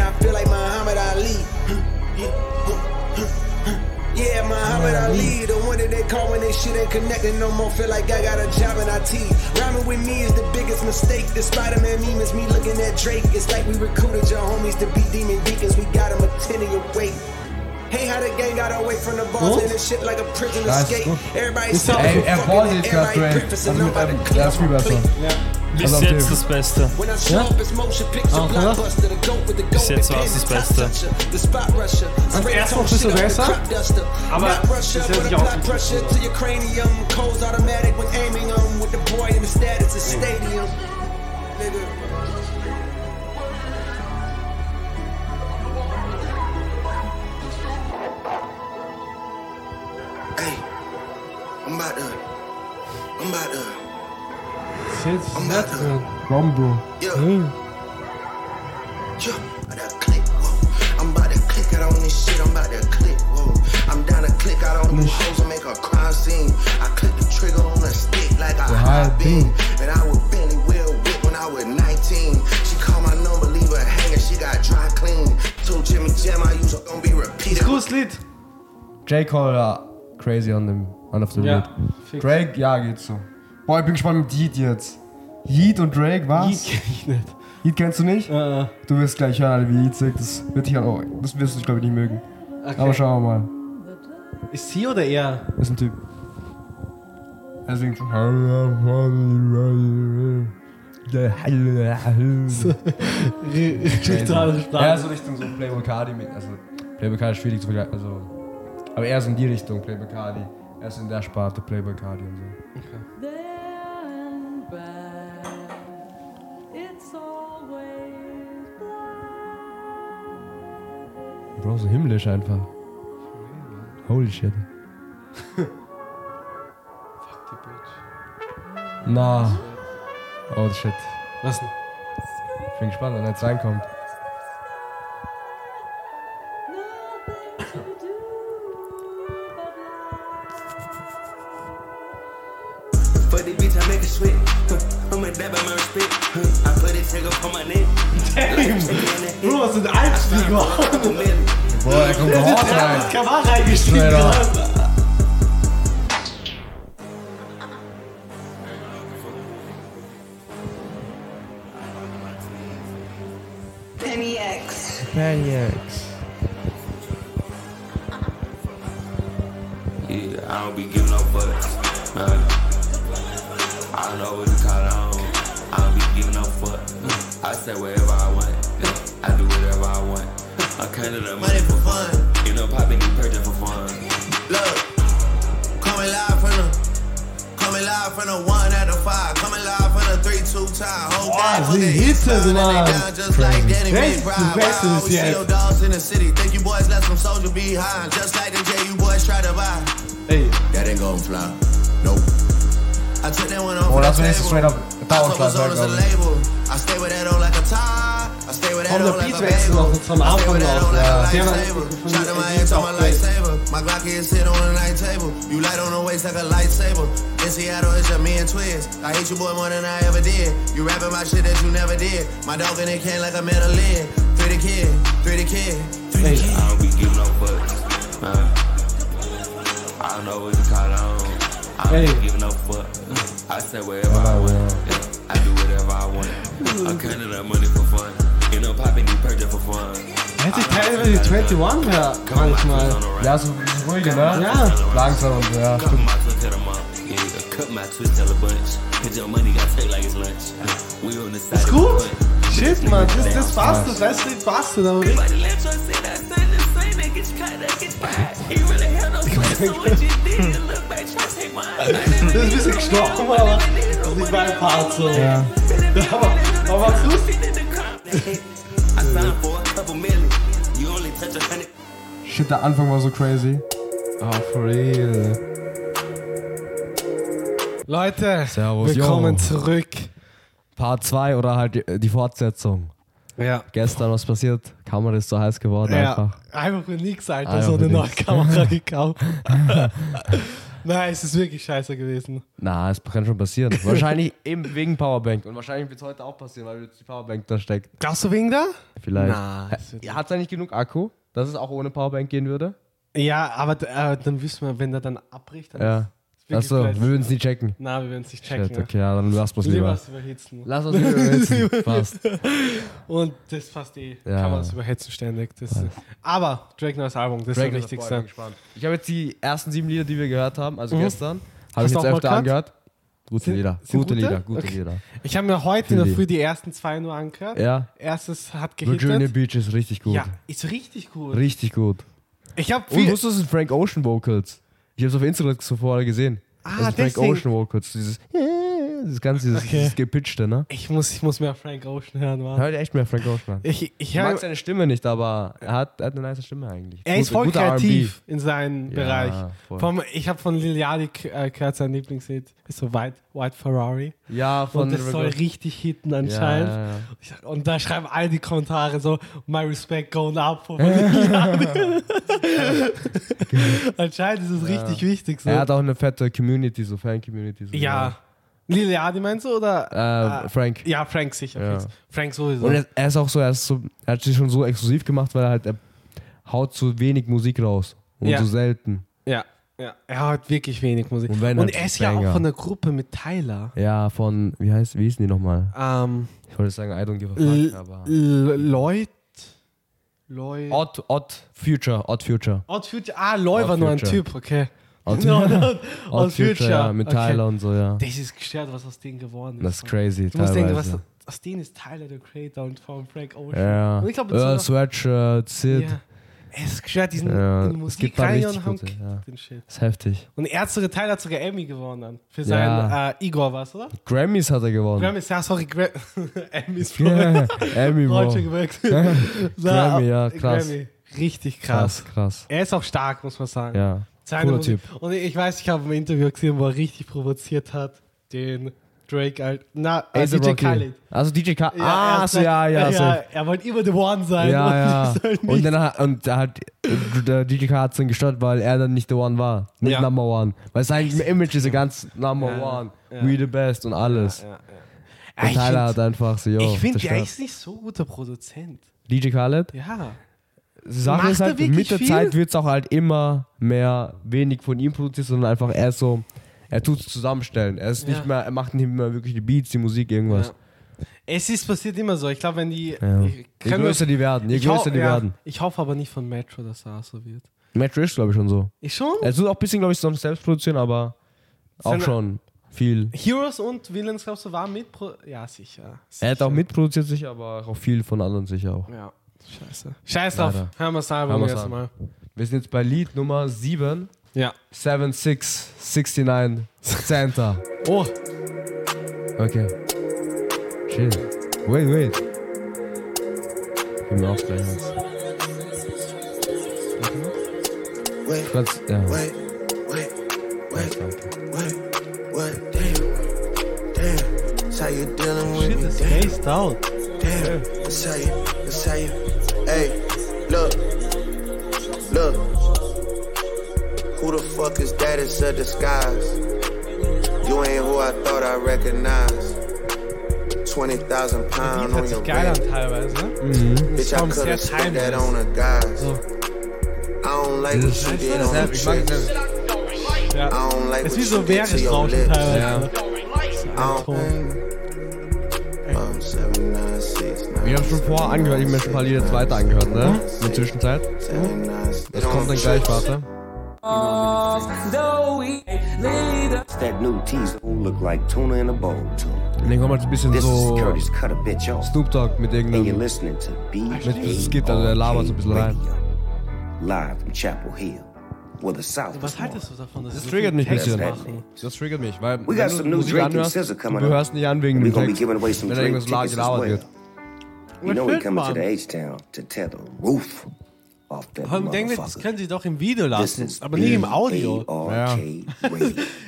Speaker 10: I feel like Muhammad Ali. Yeah, Muhammad Ali, the one that they call when they shit ain't connecting no more. Feel like I got a job in IT. Rhyming with me is the biggest mistake. The Spider Man meme is me looking at Drake. It's like we recruited your homies to be demon deacons. We got them a 10 in your weight. Hey, how the gang got away from the balls
Speaker 1: Gut.
Speaker 10: and this shit like a prison escape.
Speaker 1: gut.
Speaker 10: Everybody
Speaker 1: Ist
Speaker 10: stop
Speaker 1: Ey, er ballt
Speaker 10: and
Speaker 1: jetzt grad
Speaker 10: everybody
Speaker 1: Drake.
Speaker 10: breakfast
Speaker 1: Also mit,
Speaker 10: nobody clean
Speaker 1: der ist viel besser.
Speaker 10: plate.
Speaker 7: Bis
Speaker 1: also
Speaker 7: jetzt das Beste.
Speaker 2: Ja? Oder?
Speaker 7: Bis jetzt war
Speaker 10: es
Speaker 7: das Beste.
Speaker 2: Am
Speaker 10: ersten bist du
Speaker 2: besser, aber bis jetzt auch
Speaker 3: Hey, I'm about to, I'm about to.
Speaker 2: Shit,
Speaker 3: I'm about to.
Speaker 1: Rombo.
Speaker 3: Yeah. Yeah. I done click, whoa. I'm about to click out on this shit. I'm about to click, whoa. I'm down to click out on them hoes and make a crime scene. I click the trigger on a stick like a high beam. And I was Benny Will Whip when I was 19. She called my number, leave her hanging. She got dry clean. Told Jimmy Jam I use her, gonna be repeated.
Speaker 2: Cooles Lied.
Speaker 1: J. Cole, ja, crazy on dem, on of the
Speaker 2: Ja,
Speaker 1: Road.
Speaker 2: fix.
Speaker 1: Drake, ja, geht so. Boah, ich bin gespannt mit Yeet jetzt. Yeet und Drake, was?
Speaker 2: Yeet kenn ich nicht.
Speaker 1: Yeet kennst du nicht?
Speaker 2: Äh,
Speaker 1: Du wirst gleich hören, wie Yeet singt. Das wird dich oh, das wirst du, glaube ich, nicht mögen.
Speaker 2: okay.
Speaker 1: Aber schauen wir mal.
Speaker 2: Ist sie oder er?
Speaker 1: Ist ein Typ. Er singt so.
Speaker 2: Total
Speaker 1: Ja, so Richtung so Playboy Cardi. Also, Playboy Cardi ist schwierig zu vergleichen. Also, aber eher so in die Richtung, Playboy Cardi. Er ist in der Sparte, Playboy Cardi und so. Bro, so himmlisch einfach. Holy shit. Na. Oh shit.
Speaker 2: Was denn?
Speaker 1: Ich bin gespannt, wenn er jetzt reinkommt.
Speaker 3: Huh, I'm a dab my respect. I put it trigger on my neck.
Speaker 2: Bro, was sind Einstieg überhaupt?
Speaker 1: Boah, er kommt so hart rein.
Speaker 2: Das kann reingestiegen.
Speaker 1: Straight up.
Speaker 11: Penny X.
Speaker 9: Yeah, I don't be giving no fucks. Nah. I don't know what to call it giving no fuck. I say whatever I want. I do whatever I want. I kind of the money for fun. You know, popping these purchase for fun.
Speaker 3: Look, coming live from the, coming live from the one at the five, coming live from the three two time. Whole gang
Speaker 2: Boah,
Speaker 3: fucking
Speaker 2: die
Speaker 3: hits,
Speaker 2: Hitze,
Speaker 3: and they
Speaker 2: Mann.
Speaker 3: just like Danny
Speaker 2: Rechts,
Speaker 3: McBride.
Speaker 2: rechts
Speaker 3: Why
Speaker 2: ist
Speaker 3: always see your dogs in the city? Think you boys left some soldier behind, just like the J you boys try to buy.
Speaker 2: Ey,
Speaker 3: That ain't gon' fly. Nope. I took that one off
Speaker 1: Oh,
Speaker 3: the
Speaker 1: das wäre jetzt straight up
Speaker 2: Power
Speaker 3: Club
Speaker 2: herkomen. Van
Speaker 3: de beatwechsel
Speaker 2: was
Speaker 3: het van
Speaker 2: de
Speaker 3: aanvang nog.
Speaker 2: Ja.
Speaker 3: Van de My Glock is sit on the night table. You light on the waist like a lightsaber. In Seattle, it's just me and twins. I hate you, boy, more than I ever did. You rapping my shit that you never did. My dog in it can like a metal lid. Three the kid, three the kid, three the kid.
Speaker 9: I don't be giving no fucks. Nah. I don't know what you call on. I don't
Speaker 2: hey.
Speaker 9: give no fuck. I said wherever I went whatever I want. I'm counting that money for fun. You know, popping new Purge for fun.
Speaker 2: Hätte ich teilweise 21 ja, manchmal.
Speaker 1: Ja, so ruhiger, ne?
Speaker 2: Ja.
Speaker 1: Langsam und so, ja, stimmt.
Speaker 2: Ist gut. Shit, Mann, das, das war's, das
Speaker 3: Rest das war's du damit.
Speaker 2: Das ist ein bisschen gestorben, aber das ist nicht mein Part so.
Speaker 1: Ja.
Speaker 2: Aber, aber was
Speaker 3: hundred.
Speaker 1: Shit, der Anfang war so crazy.
Speaker 2: Oh, for real. Leute,
Speaker 1: Servus,
Speaker 2: willkommen
Speaker 1: yo.
Speaker 2: zurück.
Speaker 1: Part 2 oder halt die, Fortsetzung.
Speaker 2: Ja.
Speaker 1: Gestern was passiert? Kamera ist so heiß geworden
Speaker 2: Ja,
Speaker 1: einfach.
Speaker 2: einfach für nix, Alter,
Speaker 1: Einfach
Speaker 2: so eine neue. Kamera [laughs] gekauft. [laughs] Nein, es ist wirklich scheiße gewesen.
Speaker 1: Na, es kann schon passieren. wahrscheinlich eben wegen Powerbank. Und wahrscheinlich wird es heute auch passieren, weil jetzt die Powerbank da steckt.
Speaker 2: Glaubst du wegen da?
Speaker 1: Vielleicht.
Speaker 2: Na,
Speaker 1: Hat es eigentlich genug Akku, dass es auch ohne Powerbank gehen würde?
Speaker 2: Ja, aber äh, dann wissen wir, wenn der dann abbricht, dann
Speaker 1: Ja.
Speaker 2: ist
Speaker 1: Achso, wir würden es nicht checken.
Speaker 2: Na, wir werden es nicht checken.
Speaker 1: Shit, okay, ja, dann lass uns
Speaker 2: Lieber was überhitzen.
Speaker 1: Lass uns lieber überhitzen. [laughs] Passt.
Speaker 2: Und das passt eh.
Speaker 1: Ja.
Speaker 2: Kann man das überhitzen ständig. Das aber Drake neues Album, das
Speaker 1: Drake
Speaker 2: ist das Wichtigste.
Speaker 1: Ich habe jetzt die ersten sieben Lieder, die wir gehört haben, also
Speaker 2: Mhm.
Speaker 1: gestern, habe ich jetzt öfter
Speaker 2: gehört?
Speaker 1: angehört. Gute
Speaker 2: Sind-
Speaker 1: Lieder,
Speaker 2: sind
Speaker 1: gute
Speaker 2: gute?
Speaker 1: Lieder, gute
Speaker 2: Okay.
Speaker 1: Lieder.
Speaker 2: Ich habe mir heute in der Früh die ersten zwei nur angehört.
Speaker 1: Ja.
Speaker 2: Erstes hat
Speaker 1: Virginia
Speaker 2: gehittet.
Speaker 1: Beach ist richtig gut.
Speaker 2: Ja, ist richtig gut.
Speaker 1: Richtig gut.
Speaker 2: Ich habe
Speaker 1: Und
Speaker 2: viel.
Speaker 1: wusstest du, das sind Frank Ocean Vocals? Ich habe es auf Instagram zuvor gesehen.
Speaker 2: Ah,
Speaker 1: das sind Frank
Speaker 2: deswegen.
Speaker 1: Ocean Vocals. Dieses, dieses ganze, dieses,
Speaker 2: Okay.
Speaker 1: dieses gepitchte, ne?
Speaker 2: Ich muss, ich muss mehr Frank Ocean hören, Mann.
Speaker 1: Hört echt mehr Frank Ocean an.
Speaker 2: Ich, ich,
Speaker 1: mag
Speaker 2: hör,
Speaker 1: seine Stimme nicht, aber er hat, er hat eine nice Stimme eigentlich.
Speaker 2: er ist
Speaker 1: Gut-
Speaker 2: voll
Speaker 1: guter
Speaker 2: kreativ in seinem
Speaker 1: Ja,
Speaker 2: Bereich.
Speaker 1: voll.
Speaker 2: Vom, ich habe von Lil Yachty äh, gehört, sein Lieblingslied ist so White, White Ferrari.
Speaker 1: Ja, von
Speaker 2: Und das soll
Speaker 1: River-
Speaker 2: richtig hitten anscheinend.
Speaker 1: Ja, ja,
Speaker 2: sag- Und da schreiben all die Kommentare so, my respect going up. Yachty. [laughs] [laughs] anscheinend ist es richtig wichtig. So.
Speaker 1: Er hat auch eine fette Community, so Fan-Community. So
Speaker 2: ja. Lil Yachty meinst du? Oder?
Speaker 1: Äh, Frank.
Speaker 2: Ja, Frank sicher.
Speaker 1: Ja.
Speaker 2: Frank sowieso.
Speaker 1: Und er, er ist auch so, er, ist so, er hat sich schon so exklusiv gemacht, weil er halt, er haut so wenig Musik raus. Und
Speaker 2: Ja.
Speaker 1: so selten.
Speaker 2: ja, ja, er hat wirklich wenig Musik.
Speaker 1: Und
Speaker 2: Und, er ist ja auch
Speaker 1: Banger.
Speaker 2: von der Gruppe mit Tyler.
Speaker 1: Ja, von, wie heißt, wie hießen die nochmal?
Speaker 2: Ähm,
Speaker 1: Ich wollte sagen, I don't give a fuck, aber.
Speaker 2: Lloyd. Lloyd.
Speaker 1: Odd, Odd Future, Odd Future.
Speaker 2: Odd Future. Ah, Lloyd war nur ein. Typ, okay.
Speaker 1: Odd,
Speaker 2: No, no,
Speaker 1: Odd Future,
Speaker 2: Future,
Speaker 1: ja, mit
Speaker 2: okay.
Speaker 1: Tyler und so, ja.
Speaker 2: Das ist gestört, was aus denen geworden ist.
Speaker 1: Das ist crazy,
Speaker 2: Du musst denken, was, aus denen ist Tyler der Creator und von Frank Ocean.
Speaker 1: Ja,
Speaker 2: Und ich glaube, das war-
Speaker 1: Sweatshirt, Sid.
Speaker 2: Ja. Es ist gestört, diesen
Speaker 1: Ja,
Speaker 2: in Musik rein und haben
Speaker 1: gute, ja.
Speaker 2: den Shit.
Speaker 1: ist heftig.
Speaker 2: Und er hat sogar, Tyler hat sogar Emmy gewonnen dann. Für sein
Speaker 1: Ja.
Speaker 2: äh, Igor was, oder?
Speaker 1: Grammys hat er gewonnen.
Speaker 2: Grammys, ja, sorry, Gra [laughs] Emmys, [laughs]
Speaker 1: Ja, Emmy, Bro. [laughs] Grammy, ja, krass.
Speaker 2: Grammy. Richtig krass.
Speaker 1: Krass, krass.
Speaker 2: Er ist auch stark, muss man sagen.
Speaker 1: Ja,
Speaker 2: Seine
Speaker 1: cooler. Typ.
Speaker 2: Und ich weiß, ich habe ein Interview gesehen, wo er richtig provoziert hat, den Drake, halt, na, äh,
Speaker 1: A$AP
Speaker 2: DJ. Khaled.
Speaker 1: Also DJ Khaled.
Speaker 2: er
Speaker 1: ah, so, ja, ja,
Speaker 2: ja, er wollte immer the one sein.
Speaker 1: Ja, ja.
Speaker 2: und, soll
Speaker 1: Und
Speaker 2: nicht.
Speaker 1: dann hat, und hat der DJ Khaled hat es dann gestört, weil er dann nicht the one war. Nicht
Speaker 2: Ja.
Speaker 1: Number One. Weil sein Image ist ja ganz Number
Speaker 2: Ja,
Speaker 1: One.
Speaker 2: ja.
Speaker 1: We the best und alles.
Speaker 2: Ja, ja.
Speaker 1: Und Tyler hat einfach so, yo,
Speaker 2: Ich finde, der ist nicht so guter Produzent.
Speaker 1: DJ Khaled?
Speaker 2: Ja.
Speaker 1: Sache
Speaker 2: Macht
Speaker 1: ist halt, mit der
Speaker 2: viel?
Speaker 1: Zeit wird es auch halt immer mehr wenig von ihm produziert, sondern einfach er so, er tut es zusammenstellen. Er ist
Speaker 2: Ja.
Speaker 1: nicht mehr, er macht nicht mehr wirklich die Beats, die Musik, irgendwas.
Speaker 2: Ja. Es ist passiert immer so. Ich glaube, wenn die.
Speaker 1: Ja.
Speaker 2: Ich,
Speaker 1: Je größer die werden, je größer die werden.
Speaker 2: Ich hoffe aber nicht von Metro, dass er so wird.
Speaker 1: Metro ist, glaube ich, schon so.
Speaker 2: Ich schon?
Speaker 1: Er tut auch ein bisschen, glaube ich, sonst selbst produzieren, aber auch
Speaker 2: Seine-
Speaker 1: schon viel.
Speaker 2: Heroes und Villains, glaubst du, waren mit? Ja, sicher.
Speaker 1: Er hat auch mitproduziert sicher, aber auch viel von anderen sicher auch.
Speaker 2: Ja, scheiße. Scheiß drauf.
Speaker 1: Leider.
Speaker 2: Hören wir jetzt
Speaker 1: an.
Speaker 2: mal.
Speaker 1: Wir sind jetzt bei Lied Nummer 7.
Speaker 2: Ja.
Speaker 1: 7669 Santa.
Speaker 2: Oh.
Speaker 1: Okay. Chill. Wait, wait. Gib mir auch gleich was.
Speaker 3: Wait,
Speaker 1: kannst, ja.
Speaker 3: wait, wait, wait, wait, wait, damn, damn. That's how you dealing with
Speaker 2: Shit
Speaker 3: me,
Speaker 2: is
Speaker 3: damn.
Speaker 2: out.
Speaker 3: Damn, that's how you, that's how you. Hey, look, look. Who the fuck is that? It's a disguise. You ain't who I thought I recognized. 20,000 pounds on your
Speaker 2: sich geil an
Speaker 3: back.
Speaker 2: teilweise, ne?
Speaker 1: Mhm.
Speaker 3: Bitch, I
Speaker 2: Kommt sehr
Speaker 3: could've spent that on a guy.
Speaker 2: So.
Speaker 3: I don't like
Speaker 1: Das
Speaker 3: what you
Speaker 1: ist
Speaker 3: did on
Speaker 1: sehr-
Speaker 3: the
Speaker 1: ich mag es
Speaker 3: trip.
Speaker 1: sehr.
Speaker 3: I don't like
Speaker 2: Es ist
Speaker 3: what
Speaker 2: wie so
Speaker 3: you did to your
Speaker 2: Währungsrauschen
Speaker 3: lips.
Speaker 2: teilweise.
Speaker 1: Ja.
Speaker 2: ne?
Speaker 3: I don't.
Speaker 1: Ich habe schon vorher angehört, ich habe mir schon ein paar Lieder jetzt weiter angehört, ne? In der Zwischenzeit. Das kommt dann gleich, warte. Und dann kommt halt ein bisschen so. Snoop Dogg mit irgendeinem. Mit Skit, also der labert so ein bisschen rein.
Speaker 12: Live from Chapel Hill, where the South
Speaker 2: Was haltest du davon? dass
Speaker 1: Das triggert mich ein bisschen.
Speaker 2: machen?
Speaker 1: Das triggert mich, weil
Speaker 12: We
Speaker 1: wenn
Speaker 12: got
Speaker 1: du
Speaker 12: some new
Speaker 1: Musik anhörst, du hörst nicht an wegen dem Text,
Speaker 12: giving away some
Speaker 1: wenn da irgendwas gelabert
Speaker 12: well.
Speaker 1: wird.
Speaker 12: You know we coming to the H-Town to tear the roof off that
Speaker 2: denke ich, das können sie doch im Video lassen, aber nicht im Audio. [laughs]
Speaker 12: Radio.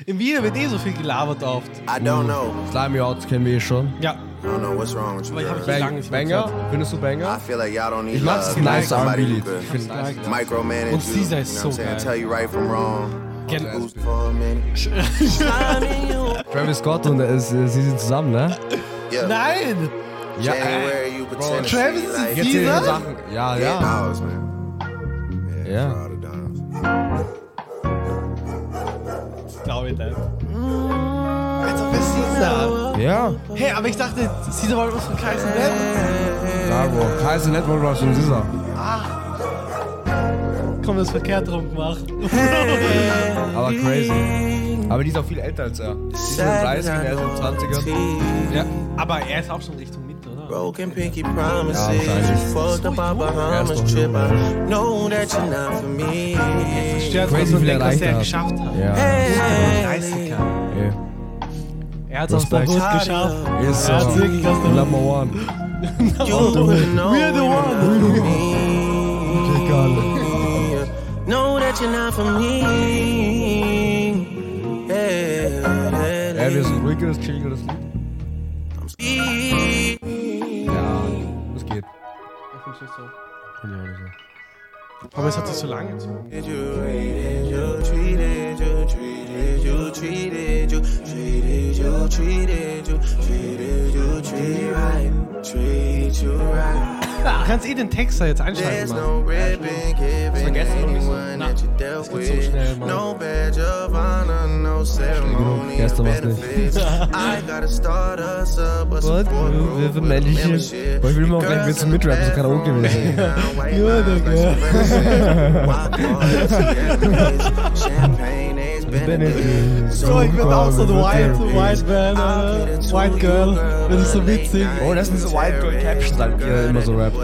Speaker 2: Im Video wird eh so viel gelabert oft.
Speaker 3: I don't know.
Speaker 1: Slimy Out kennen wir eh schon.
Speaker 2: Ja.
Speaker 3: I don't know what's wrong with you.
Speaker 2: Aber ich habe
Speaker 3: girl.
Speaker 2: ich lange nicht mehr
Speaker 1: Banger? Findest du
Speaker 3: I
Speaker 1: Banger?
Speaker 3: feel like y'all don't need
Speaker 1: Ich mag das
Speaker 3: love.
Speaker 1: nice
Speaker 3: who could
Speaker 1: Ich finde nice.
Speaker 3: Micromanage
Speaker 2: Und
Speaker 3: you,
Speaker 2: Caesar ist so
Speaker 3: I'm saying?
Speaker 2: geil.
Speaker 3: Tell you right from wrong.
Speaker 2: Gen [laughs]
Speaker 1: Travis Scott und äh, sie sind zusammen, ne?
Speaker 2: Nein!
Speaker 1: Ja, äh,
Speaker 3: you
Speaker 1: Bro,
Speaker 2: Travis ist
Speaker 3: like-
Speaker 1: Jetzt
Speaker 2: dieser?
Speaker 1: die Sachen. Ja,
Speaker 3: Yeah,
Speaker 1: ja.
Speaker 3: dogs.
Speaker 2: Glaube ich nicht. Als ob es Caesar.
Speaker 1: Ja.
Speaker 2: Hey, aber ich dachte, Caesar war was von Kaiser Nett.
Speaker 1: Ja, Bro. Kaiser Network war schon Sisa.
Speaker 2: Komm, das verkehrt rum gemacht.
Speaker 1: Aber crazy. Aber die ist auch viel älter als er. Die ist in den 30ern, er ist in den 20ern.
Speaker 2: Ja, aber er ist auch schon Richtung?
Speaker 3: Broken pinky promises.
Speaker 1: Ja, wahrscheinlich.
Speaker 3: Fucked up our Bahamas
Speaker 1: ist doch
Speaker 3: trip. I know that you're not for me.
Speaker 2: Stört,
Speaker 1: Crazy,
Speaker 2: dass man
Speaker 1: viel
Speaker 2: denkt, was
Speaker 1: erreicht
Speaker 2: er
Speaker 1: hat.
Speaker 2: geschafft hat.
Speaker 1: Ja.
Speaker 2: Hey. 30er.
Speaker 1: Ey.
Speaker 2: Er hat es auch
Speaker 1: Respekt.
Speaker 2: gut geschafft.
Speaker 1: Ist
Speaker 2: er hat
Speaker 1: so.
Speaker 2: wirklich aus der
Speaker 1: Number one. [laughs]
Speaker 3: You [laughs] know
Speaker 2: We're the one.
Speaker 3: Know that you're not for me. Yeah.
Speaker 1: Ja, wir sind ruhigeres, chilligeres Lied. Das geht. Finde ich auch nicht so.
Speaker 2: Aber es hat sich so lange gezogen.
Speaker 3: You treated, you treated, you treated, you treated, you treated, you treated, you treated, you treated right, treat you right.
Speaker 2: Du kannst eh den Text da jetzt einschalten,
Speaker 3: no ribbon given
Speaker 2: vergessen nicht so?
Speaker 3: Dealt
Speaker 2: so
Speaker 3: with.
Speaker 2: Mann.
Speaker 3: No badge of honor, no ceremony
Speaker 1: nicht.
Speaker 3: benefits. I gotta start us up, a support group with membership.
Speaker 1: Boah, ich will auch gleich
Speaker 3: in the
Speaker 1: mitrappen, so Karaoke
Speaker 3: down white
Speaker 2: Ja, Digga.
Speaker 3: Champagne.
Speaker 2: So, ich bin auch so ein White, White Man, äh, White Girl. Das ist so witzig.
Speaker 1: Oh, das sind diese White Girl Captions, halt, die er immer so rappt.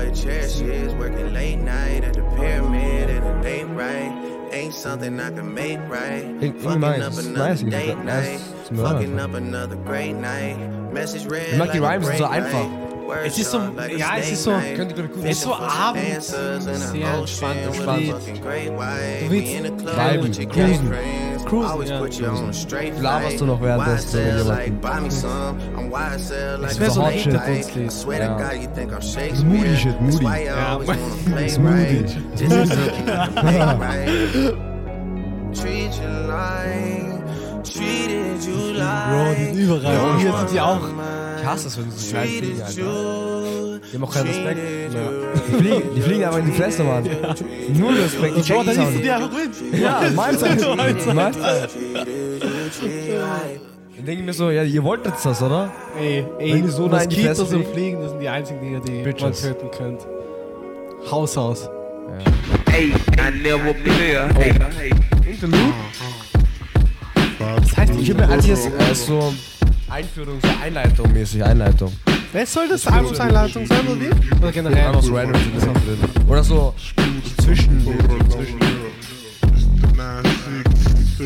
Speaker 3: Something I can make right. Fucking
Speaker 1: nice.
Speaker 3: up
Speaker 1: Das
Speaker 3: another date night. Fucking up another great night. Message read
Speaker 1: Ich mag die
Speaker 3: like a
Speaker 1: Rhymes, so einfach.
Speaker 2: Es ist so, ja, es ist so, es ist so abends, sehr
Speaker 3: an
Speaker 2: entspannt, entspannt. Du willst
Speaker 3: your
Speaker 1: cruisen.
Speaker 2: Cruisen, ja.
Speaker 1: laberst du noch währenddessen mit jemandem.
Speaker 3: buy me some. I'm YSL like
Speaker 2: Es wär so ein.
Speaker 3: I swear
Speaker 1: Ja. Das ist moody shit, moody.
Speaker 2: Ja.
Speaker 3: wanna [laughs] play
Speaker 1: Smoothie. [laughs]
Speaker 3: Treat you like, treated you like.
Speaker 2: Bro, die sind überall. Und hier sind die auch.
Speaker 1: Ich hasse es, wenn sie so klein fliegen,
Speaker 3: Treated
Speaker 1: Alter.
Speaker 3: you,
Speaker 1: Die haben auch keinen Respekt.
Speaker 3: treated
Speaker 1: Ja.
Speaker 3: you.
Speaker 1: Die fliegen, die fliegen einfach in die Fresse, Mann. Null Respekt, die checken
Speaker 2: da
Speaker 1: es
Speaker 2: liest
Speaker 1: auch
Speaker 2: du
Speaker 1: nicht.
Speaker 2: die einfach mit.
Speaker 1: Ja, [laughs] meins. Meins.
Speaker 3: Treated you, treated right.
Speaker 1: Dann denke ich mir so, ja, ihr wolltet das, oder?
Speaker 2: Ey, ey,
Speaker 1: Wenn die so
Speaker 2: Moskitos und
Speaker 1: fliegen.
Speaker 2: Das sind die einzigen Dinge, die man
Speaker 1: Bitches.
Speaker 2: töten könnt. Haus aus.
Speaker 9: Hey, I never play. Hey, hey.
Speaker 1: Interlude?
Speaker 2: Das heißt,
Speaker 1: Ich habe mir als jetzt äh, so Einführung, so Einleitung mäßig, Einleitung.
Speaker 2: Wer soll das Albumseinleitung sein, oder wie? Oder generell?
Speaker 1: Einfach so random sind das auch drin. Oder so zwischen. zwischen.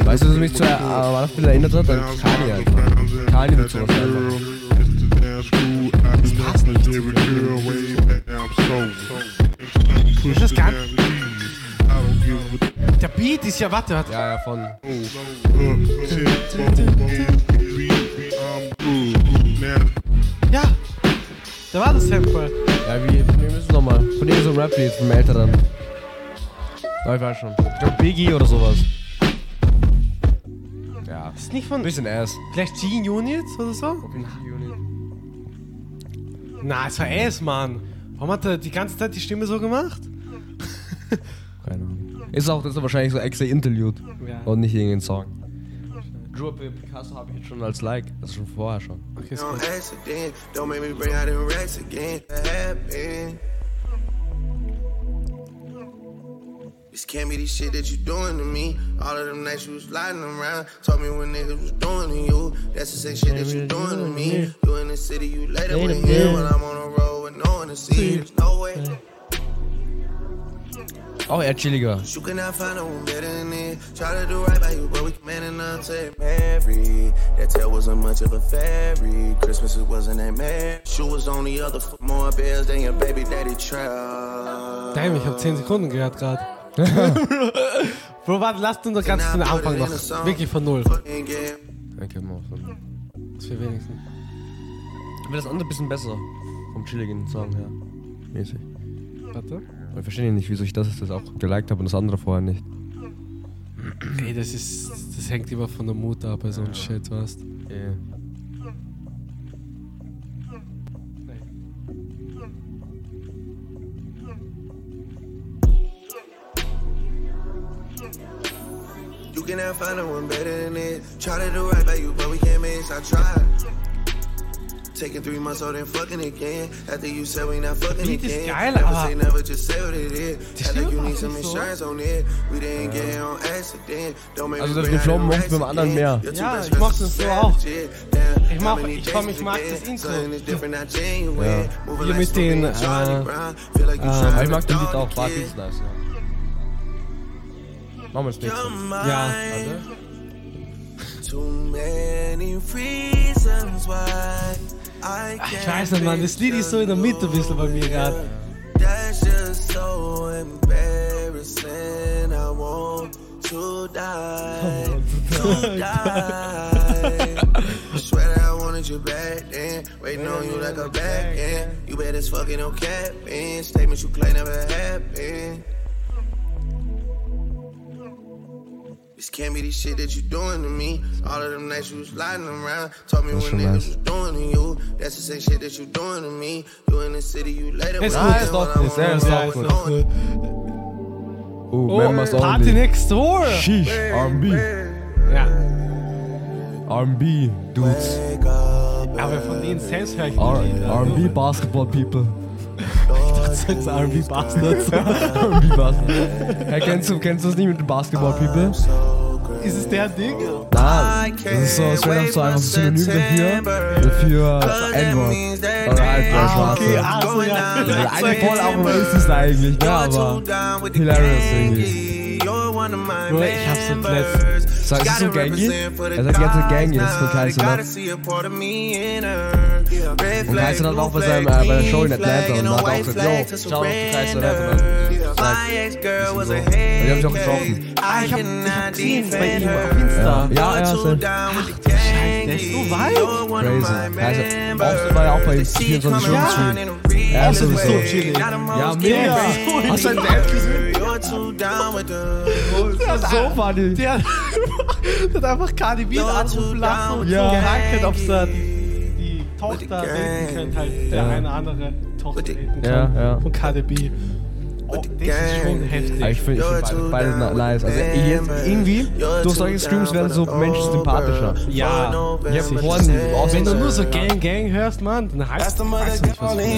Speaker 1: Weißt du, was mich zu äh, Anfang erinnert hat? An Kanye einfach. Kanye wird sowas einfach.
Speaker 2: Das passt nicht. Das ist gar Der Beat ist ja, warte, warte.
Speaker 1: Ja, ja, von.
Speaker 2: Ja, da war das Sample.
Speaker 1: Ja, wie, wir müssen nochmal. Von irgendeinem so Rap-Lied vom Älteren. Ja, ich weiß schon. Ich glaube Biggie oder sowas. Ja.
Speaker 2: Ist nicht von.
Speaker 1: Bisschen Ass.
Speaker 2: Vielleicht G-Units oder so? Na, es war Ass, Mann. Warum hat er die ganze Zeit die Stimme so gemacht?
Speaker 1: Keine Ahnung. Ist auch, das ist er wahrscheinlich so extra Interlude.
Speaker 2: Ja.
Speaker 1: Und nicht irgendein Song. Drew Picasso habe ich jetzt schon als Like. Das ist schon vorher schon.
Speaker 2: Okay, ist gut.
Speaker 3: don't make me bring out them racks again. That. This can't be the shit that you doing to me. All of them nights you was sliding around. Told me when niggas was doing to you. That's the same shit that you doing to me. You in the city, you later with him. When I'm on the road with no one to see. There's no way.
Speaker 1: Auch eher chilliger.
Speaker 2: Damn, ich habe 10 Sekunden gehört gerade. Bro, [laughs] warte, lasst uns doch ganz den Anfang noch. Wirklich von Null.
Speaker 1: Okay, mal so.
Speaker 2: Das wäre wenigstens.
Speaker 1: Ich will das andere ein bisschen besser. Vom chilligen Song her. Mäßig.
Speaker 2: Warte.
Speaker 1: Ich verstehe nicht, wieso ich das jetzt auch geliked habe und das andere vorher nicht.
Speaker 2: Ey, das ist. Das hängt immer von der Mutter ab, bei so einem Shit, weißt
Speaker 1: Ja.
Speaker 3: You cannot find no one better than it. Try to do right by you, but we can't miss. I tried. Taking three months old and fucking again. After you said we not fucking
Speaker 2: Beat is
Speaker 3: again.
Speaker 2: geil,
Speaker 3: never
Speaker 2: aber-
Speaker 3: say never, just say what it is.
Speaker 2: Das
Speaker 3: Act like you
Speaker 2: stimmt
Speaker 3: need
Speaker 2: auch
Speaker 3: some
Speaker 2: nicht so.
Speaker 3: insurance on it. We didn't get it on accident. Don't make
Speaker 1: Also
Speaker 3: me
Speaker 1: das
Speaker 3: bring
Speaker 1: Reflow
Speaker 3: out the
Speaker 1: mochte
Speaker 3: racks
Speaker 1: beim anderen
Speaker 3: again.
Speaker 1: mehr.
Speaker 3: Your two
Speaker 2: Ja,
Speaker 3: best
Speaker 2: ich mach
Speaker 3: friends
Speaker 2: das so
Speaker 3: is
Speaker 2: auch.
Speaker 3: legit. Damn,
Speaker 2: Ich mach-
Speaker 3: how many
Speaker 2: ich komm,
Speaker 3: days
Speaker 2: ich
Speaker 3: we
Speaker 2: mag
Speaker 3: been?
Speaker 2: das Intro.
Speaker 3: Something is different, not genuine.
Speaker 1: Ja.
Speaker 3: Moving
Speaker 2: Hier
Speaker 3: like
Speaker 2: mit den,
Speaker 3: Spaghetti, Charlie
Speaker 2: äh,
Speaker 3: Brown. Feel like you
Speaker 2: äh,
Speaker 3: trying
Speaker 1: Aber
Speaker 3: to
Speaker 1: ich mag den
Speaker 3: dog
Speaker 1: Beat auch.
Speaker 3: the
Speaker 1: Bart
Speaker 3: kid.
Speaker 1: ist nice, ja. Machen wir das nächste.
Speaker 2: Ja.
Speaker 3: Too many reasons why
Speaker 2: Weiß Mann, das Lied ist so in der Mitte ein bisschen bei mir gerade.
Speaker 3: That's just so embarrassing. I want to die. to die. Swear that I wanted you back then. Waiting on you like a back end. You bet it's fucking no cap in. Statements you claim never happened. This can't be the shit that you doing to me. All of them nights you was lying around. Told me
Speaker 1: That's
Speaker 3: when
Speaker 1: schon
Speaker 3: niggas was doing to you. That's the same shit that you doing to me. You in the city, you later.
Speaker 2: Ist
Speaker 3: with
Speaker 2: gut.
Speaker 3: me,
Speaker 2: Ist
Speaker 3: when
Speaker 2: doch
Speaker 3: I'm
Speaker 2: gut.
Speaker 3: on
Speaker 1: Ja, ist
Speaker 3: the
Speaker 1: doch
Speaker 3: road,
Speaker 1: Oh,
Speaker 2: Oh,
Speaker 1: Members
Speaker 2: Party Next Door!
Speaker 1: Sheesh, R&B.
Speaker 2: Ja.
Speaker 1: R&B, Dudes.
Speaker 2: Aber von denen selbst höre ich die Lieder.
Speaker 1: R&B Basketball People.
Speaker 2: Das ist R&B Bastards.
Speaker 1: R&B. Hey, kennst du, kennst das nicht mit den Basketball People?
Speaker 2: Ist es der Ding?
Speaker 1: Na, das ist so, es wäre so einfach so Synonym dafür, für N-Word. Oder
Speaker 2: okay,
Speaker 1: Schwarze.
Speaker 2: ah, so, ja.
Speaker 1: Also eigentlich voll auch racist eigentlich, ne, aber hilarious irgendwie.
Speaker 2: Ich hab's So
Speaker 1: als het zo'n gangje, en dat gaat een gangje, dus dan krijgen ze dat. Dan krijgen ze dat nog bij zijn bij de show in Atlanta. En dan dacht ik, joh, zal ik krijgen ze dat dan. Die hebben ze ook getroffen.
Speaker 2: Ich hab, ich hab gesehen bei ihm auf Insta.
Speaker 1: Ja, ja, ja so.
Speaker 2: Der ist so weit.
Speaker 1: Crazy. Ja, ich hab, war ja auch bei 24 Stunden Stream. Ja, sowieso. Ja, mega. Hast du deinen Dad gesehen?
Speaker 2: Der hat
Speaker 1: So funny.
Speaker 2: Der hat, der hat einfach Cardi B anrufen lassen und
Speaker 1: Ja.
Speaker 2: so ob sie die, Tochter daten könnte, halt der
Speaker 1: Ja.
Speaker 2: eine andere Tochter daten
Speaker 1: Ja,
Speaker 2: kann
Speaker 1: ja.
Speaker 2: von Cardi B. Oh, das ist schon heftig.
Speaker 1: Aber ich finde find beide, beide nice. Also jetzt irgendwie, durch solche Streams werden so Menschen sympathischer.
Speaker 2: Ja,
Speaker 1: auch
Speaker 2: wenn du nur so Gang Gang hörst, Mann, dann heißt nicht, was
Speaker 3: calling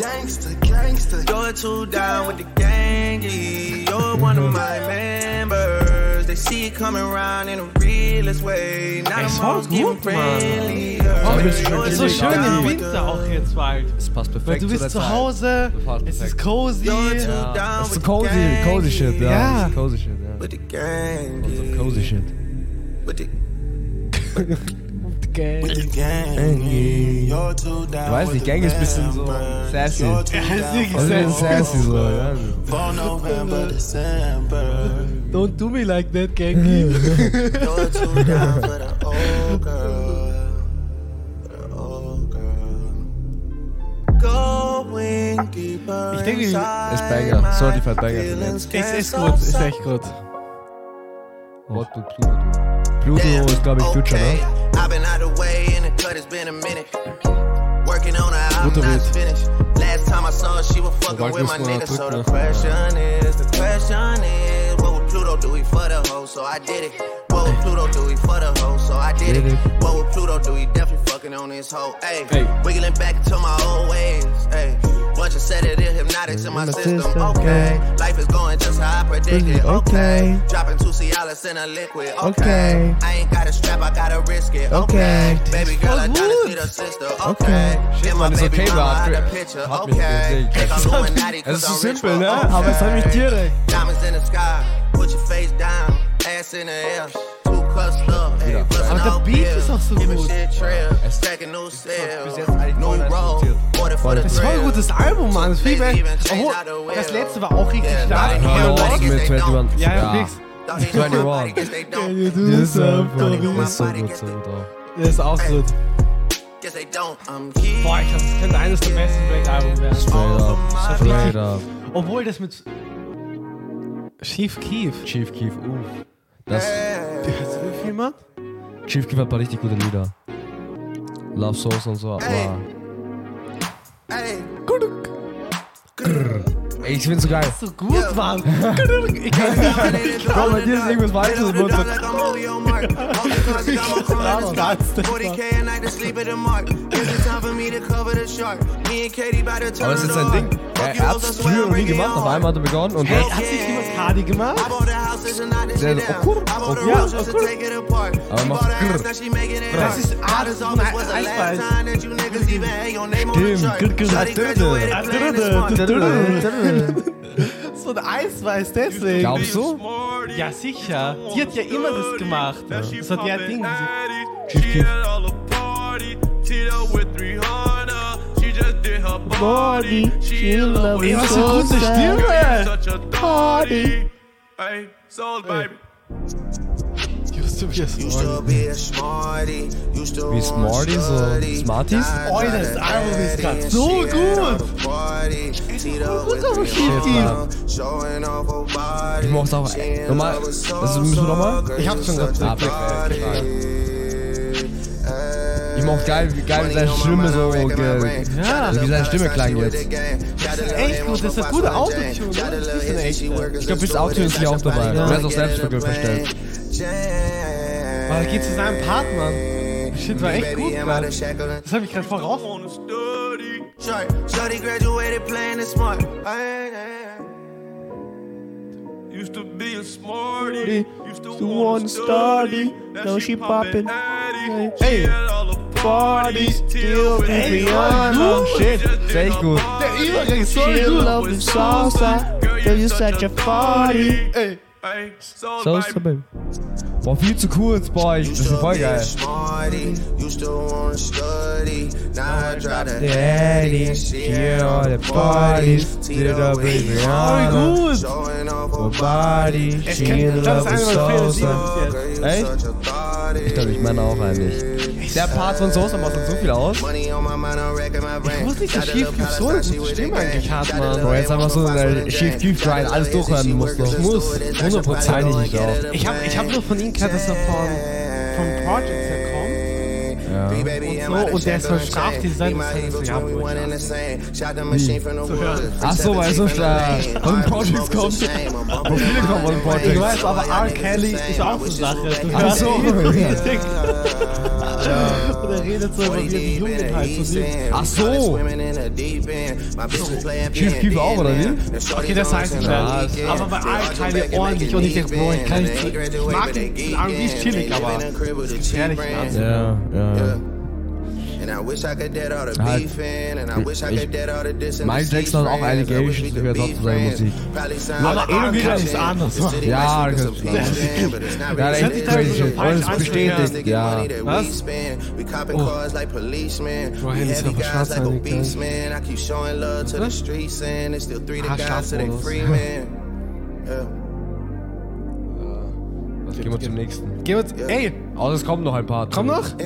Speaker 3: Gangster, gangster. You're too down with the gangy. You're one of my members. They see you coming around in the realest way.
Speaker 2: Es
Speaker 3: a
Speaker 2: war gut, Mann.
Speaker 1: Oh, das ist
Speaker 2: so schön im. Winter auch jetzt bald.
Speaker 1: Das passt
Speaker 2: Weil
Speaker 1: perfekt
Speaker 2: du
Speaker 1: zu der
Speaker 2: bist zu. Hause, es ist cozy.
Speaker 3: Ja.
Speaker 1: Das ist so cozy, cozy shit, ja.
Speaker 2: Ja.
Speaker 1: Cozy shit, ja.
Speaker 3: With the gang,
Speaker 1: So cozy shit.
Speaker 3: with the, [laughs]
Speaker 2: Gang.
Speaker 3: with the gang. You're too down
Speaker 1: Ich weiß nicht, Gang ist ein bisschen so sassy.
Speaker 2: Ja, ist
Speaker 1: Also
Speaker 2: sassy.
Speaker 1: so, ja.
Speaker 3: for November, December.
Speaker 2: Don't do me like that, Gangi.
Speaker 3: You're too down for the old girl. For the old girl. Going deeper
Speaker 2: Ich denke,
Speaker 1: ist Banger.
Speaker 3: my
Speaker 1: Certified Banger.
Speaker 3: can't
Speaker 2: ist gut, ist echt gut.
Speaker 1: What do Pluto do? Pluto ist, glaube ich, Future, ne?
Speaker 3: Way and the cut has been a minute. Working on her
Speaker 2: Guter
Speaker 3: not finished. Last time I saw her, she was fucking with my nigga. So the question is, the question is, what would Pluto do he for the hoe? So I did it. What would Pluto do he for the hoe? So I did it. What would Pluto do? He definitely fucking on his hoe. Hey, wiggling back into my old ways. Hey, bunch of sedative hypnotics in my
Speaker 1: my
Speaker 3: system.
Speaker 1: system,
Speaker 3: Okay,
Speaker 1: yeah.
Speaker 3: life is going just how I predicted.
Speaker 1: Okay.
Speaker 3: Okay, dropping two Cialis in a liquid.
Speaker 1: Okay.
Speaker 3: Okay, I ain't got a strap, I gotta risk it.
Speaker 1: Okay.
Speaker 3: Okay, baby girl, I
Speaker 2: voll
Speaker 3: done
Speaker 2: gut.
Speaker 3: see the sister.
Speaker 1: Okay.
Speaker 3: Okay,
Speaker 1: Shit,
Speaker 3: my
Speaker 1: man, ist
Speaker 3: baby
Speaker 1: okay,
Speaker 3: mama
Speaker 1: aber
Speaker 3: out picture. Okay,
Speaker 1: nicht
Speaker 3: think I'm
Speaker 1: gekriegt.
Speaker 3: Illuminati
Speaker 1: Es
Speaker 3: 'cause
Speaker 1: ist
Speaker 3: I'm rich,
Speaker 1: simpel,
Speaker 3: but
Speaker 1: ne?
Speaker 3: okay.
Speaker 1: Aber es hat mich direkt.
Speaker 3: Diamonds in the sky, put your face down, ass in the air. Two cups up, hey, bustin'
Speaker 2: Aber der Beat ist auch so gut.
Speaker 1: Es-
Speaker 2: Das ist voll ein gutes Album, Mann. Das Obwohl, das letzte war auch richtig stark.
Speaker 3: Yeah,
Speaker 2: Hello,
Speaker 3: nobody
Speaker 1: Lost
Speaker 3: gets
Speaker 1: mit
Speaker 3: they
Speaker 1: 21.
Speaker 3: don't.
Speaker 2: Ja, ja,
Speaker 1: Ja.
Speaker 2: fix.
Speaker 3: Don't hate
Speaker 1: 21.
Speaker 3: nobody gets they don't.
Speaker 2: you do
Speaker 1: Das ist so so gut, so gut auch.
Speaker 2: Das ist auch gut.
Speaker 3: Don't. I'm
Speaker 2: Boah, ich glaub, das könnte eines der besten Black-Alben werden.
Speaker 1: Straight up, straight up.
Speaker 2: Obwohl das mit Chief Keef.
Speaker 1: Chief Keef, uff. Das,
Speaker 2: Wie viel, Mann?
Speaker 1: Chief Keef hat ein paar richtig gute Lieder. Love Souls und so, aber. Grrr. Ey, ich find's so geil.
Speaker 2: So gut, Mann. Ich kann
Speaker 1: Bro, bei dir ist irgendwas. Das wird so- Aber es ist sein Ding. Er, er hat's früher noch nie gemacht, auf einmal hat er begonnen und
Speaker 2: Hey, hat sich jemand Cardi gemacht?
Speaker 1: Der so, oh cool, oh cool.
Speaker 2: Ja, oh cool.
Speaker 1: Aber macht grrr.
Speaker 2: Das ist Art von Eisbeiß.
Speaker 1: Stimmt, grrr, grrr, grrr. [laughs]
Speaker 2: So ein Eisweiß, deswegen.
Speaker 1: Glaubst du?
Speaker 2: Ja, sicher. Die hat ja immer das gemacht. Das hat ja ein Ding. Body, she love Ey, was für eine gute Stimme. To be a
Speaker 3: Used to be a smarty, used to
Speaker 1: Wie Smarty, so Smarties?
Speaker 2: Oh, das Album ist gerade so gut.
Speaker 1: Ich mochte auch. Nochmal. Das müssen wir nochmal?
Speaker 2: Ich hab's schon gesagt.
Speaker 1: Ah. Ich mochte geil, wie geil seine Stimme so. Ge
Speaker 2: Ja.
Speaker 1: wie seine Stimme klang jetzt.
Speaker 2: Das ist echt gut. Das ist Autotune? Das ist ein echt.
Speaker 1: Ich glaube, bis Auto ist hier auch dabei.
Speaker 2: Ja.
Speaker 1: Er ist auch selbst verstellt.
Speaker 2: Aber geht zu seinem Part, Mann. Shit war echt gut, Mann. Das hab ich gerade voraus.
Speaker 3: Short, shorty graduated playing smart. Used to be a smarty, used to want to study. Now she popping.
Speaker 2: Hey.
Speaker 3: Party, still
Speaker 2: Ey, voll gut.
Speaker 1: Shit, ist echt gut.
Speaker 2: Der Übergang ist so gut.
Speaker 3: salsa. Girl, you such a party.
Speaker 2: Ey.
Speaker 1: So ist der Baby. Boah, viel zu kurz, boah. ich- Das ist voll geil. Daddy, here all the parties, till the baby
Speaker 3: off
Speaker 1: her body, she in love with. Echt? Ich glaube, ich meine auch eigentlich. Der Part von Sosa macht so viel aus.
Speaker 2: Ich wusste nicht, dass Chief Keef so eine gute Stimme eigentlich hat, Mann.
Speaker 1: Bro, jetzt einfach so eine Chief Keef Grind, alles durchhören musst du.
Speaker 2: Muss.
Speaker 1: Hundertprozentig ich auch.
Speaker 2: Ich habe ich hab nur von ihm gehört, dass er von, von Projects her kommt.
Speaker 1: Ja.
Speaker 2: Und so, und der ist so Strafdesign. Das ist ja, wo
Speaker 1: Ach so, weil so stark von Projects kommt. Wo viele kommen von
Speaker 2: Ich
Speaker 1: Projects.
Speaker 2: weiß, aber R. Kelly ist auch so Sache. Du
Speaker 1: Ach
Speaker 2: hörst
Speaker 1: so.
Speaker 2: ihn [laughs] und Und er redet so über wie er die Jungen halt so sieht.
Speaker 1: Ach so. Chief Keef auch, oder wie?
Speaker 2: Okay, das heißt nicht schnell. Aber bei R. Kelly ordentlich. Und ich denke, Bro, ich kann nicht. Ich mag ihn. R&B ist chillig, aber. Ehrlich.
Speaker 1: Ja, ja.
Speaker 3: And I wish I could dead all the
Speaker 1: beef
Speaker 3: in and I wish I could dead all Halt, ich,
Speaker 1: Miles Jackson hat auch eine Gay-Geschichte gehört zu seiner Musik.
Speaker 2: Aber Edelgitter ist anders.
Speaker 1: Ja, das ist ja,
Speaker 2: das ist
Speaker 1: crazy. Und es bestätigt, ja.
Speaker 2: Was? Oh. Ryan ist aber
Speaker 3: schwarzzeitig,
Speaker 2: gell? Was? Ah,
Speaker 3: schwarz, oder?
Speaker 1: Gehen wir zum nächsten.
Speaker 2: Geh uns. Ey,
Speaker 1: Oh, es kommt noch ein paar.
Speaker 2: komm noch. Das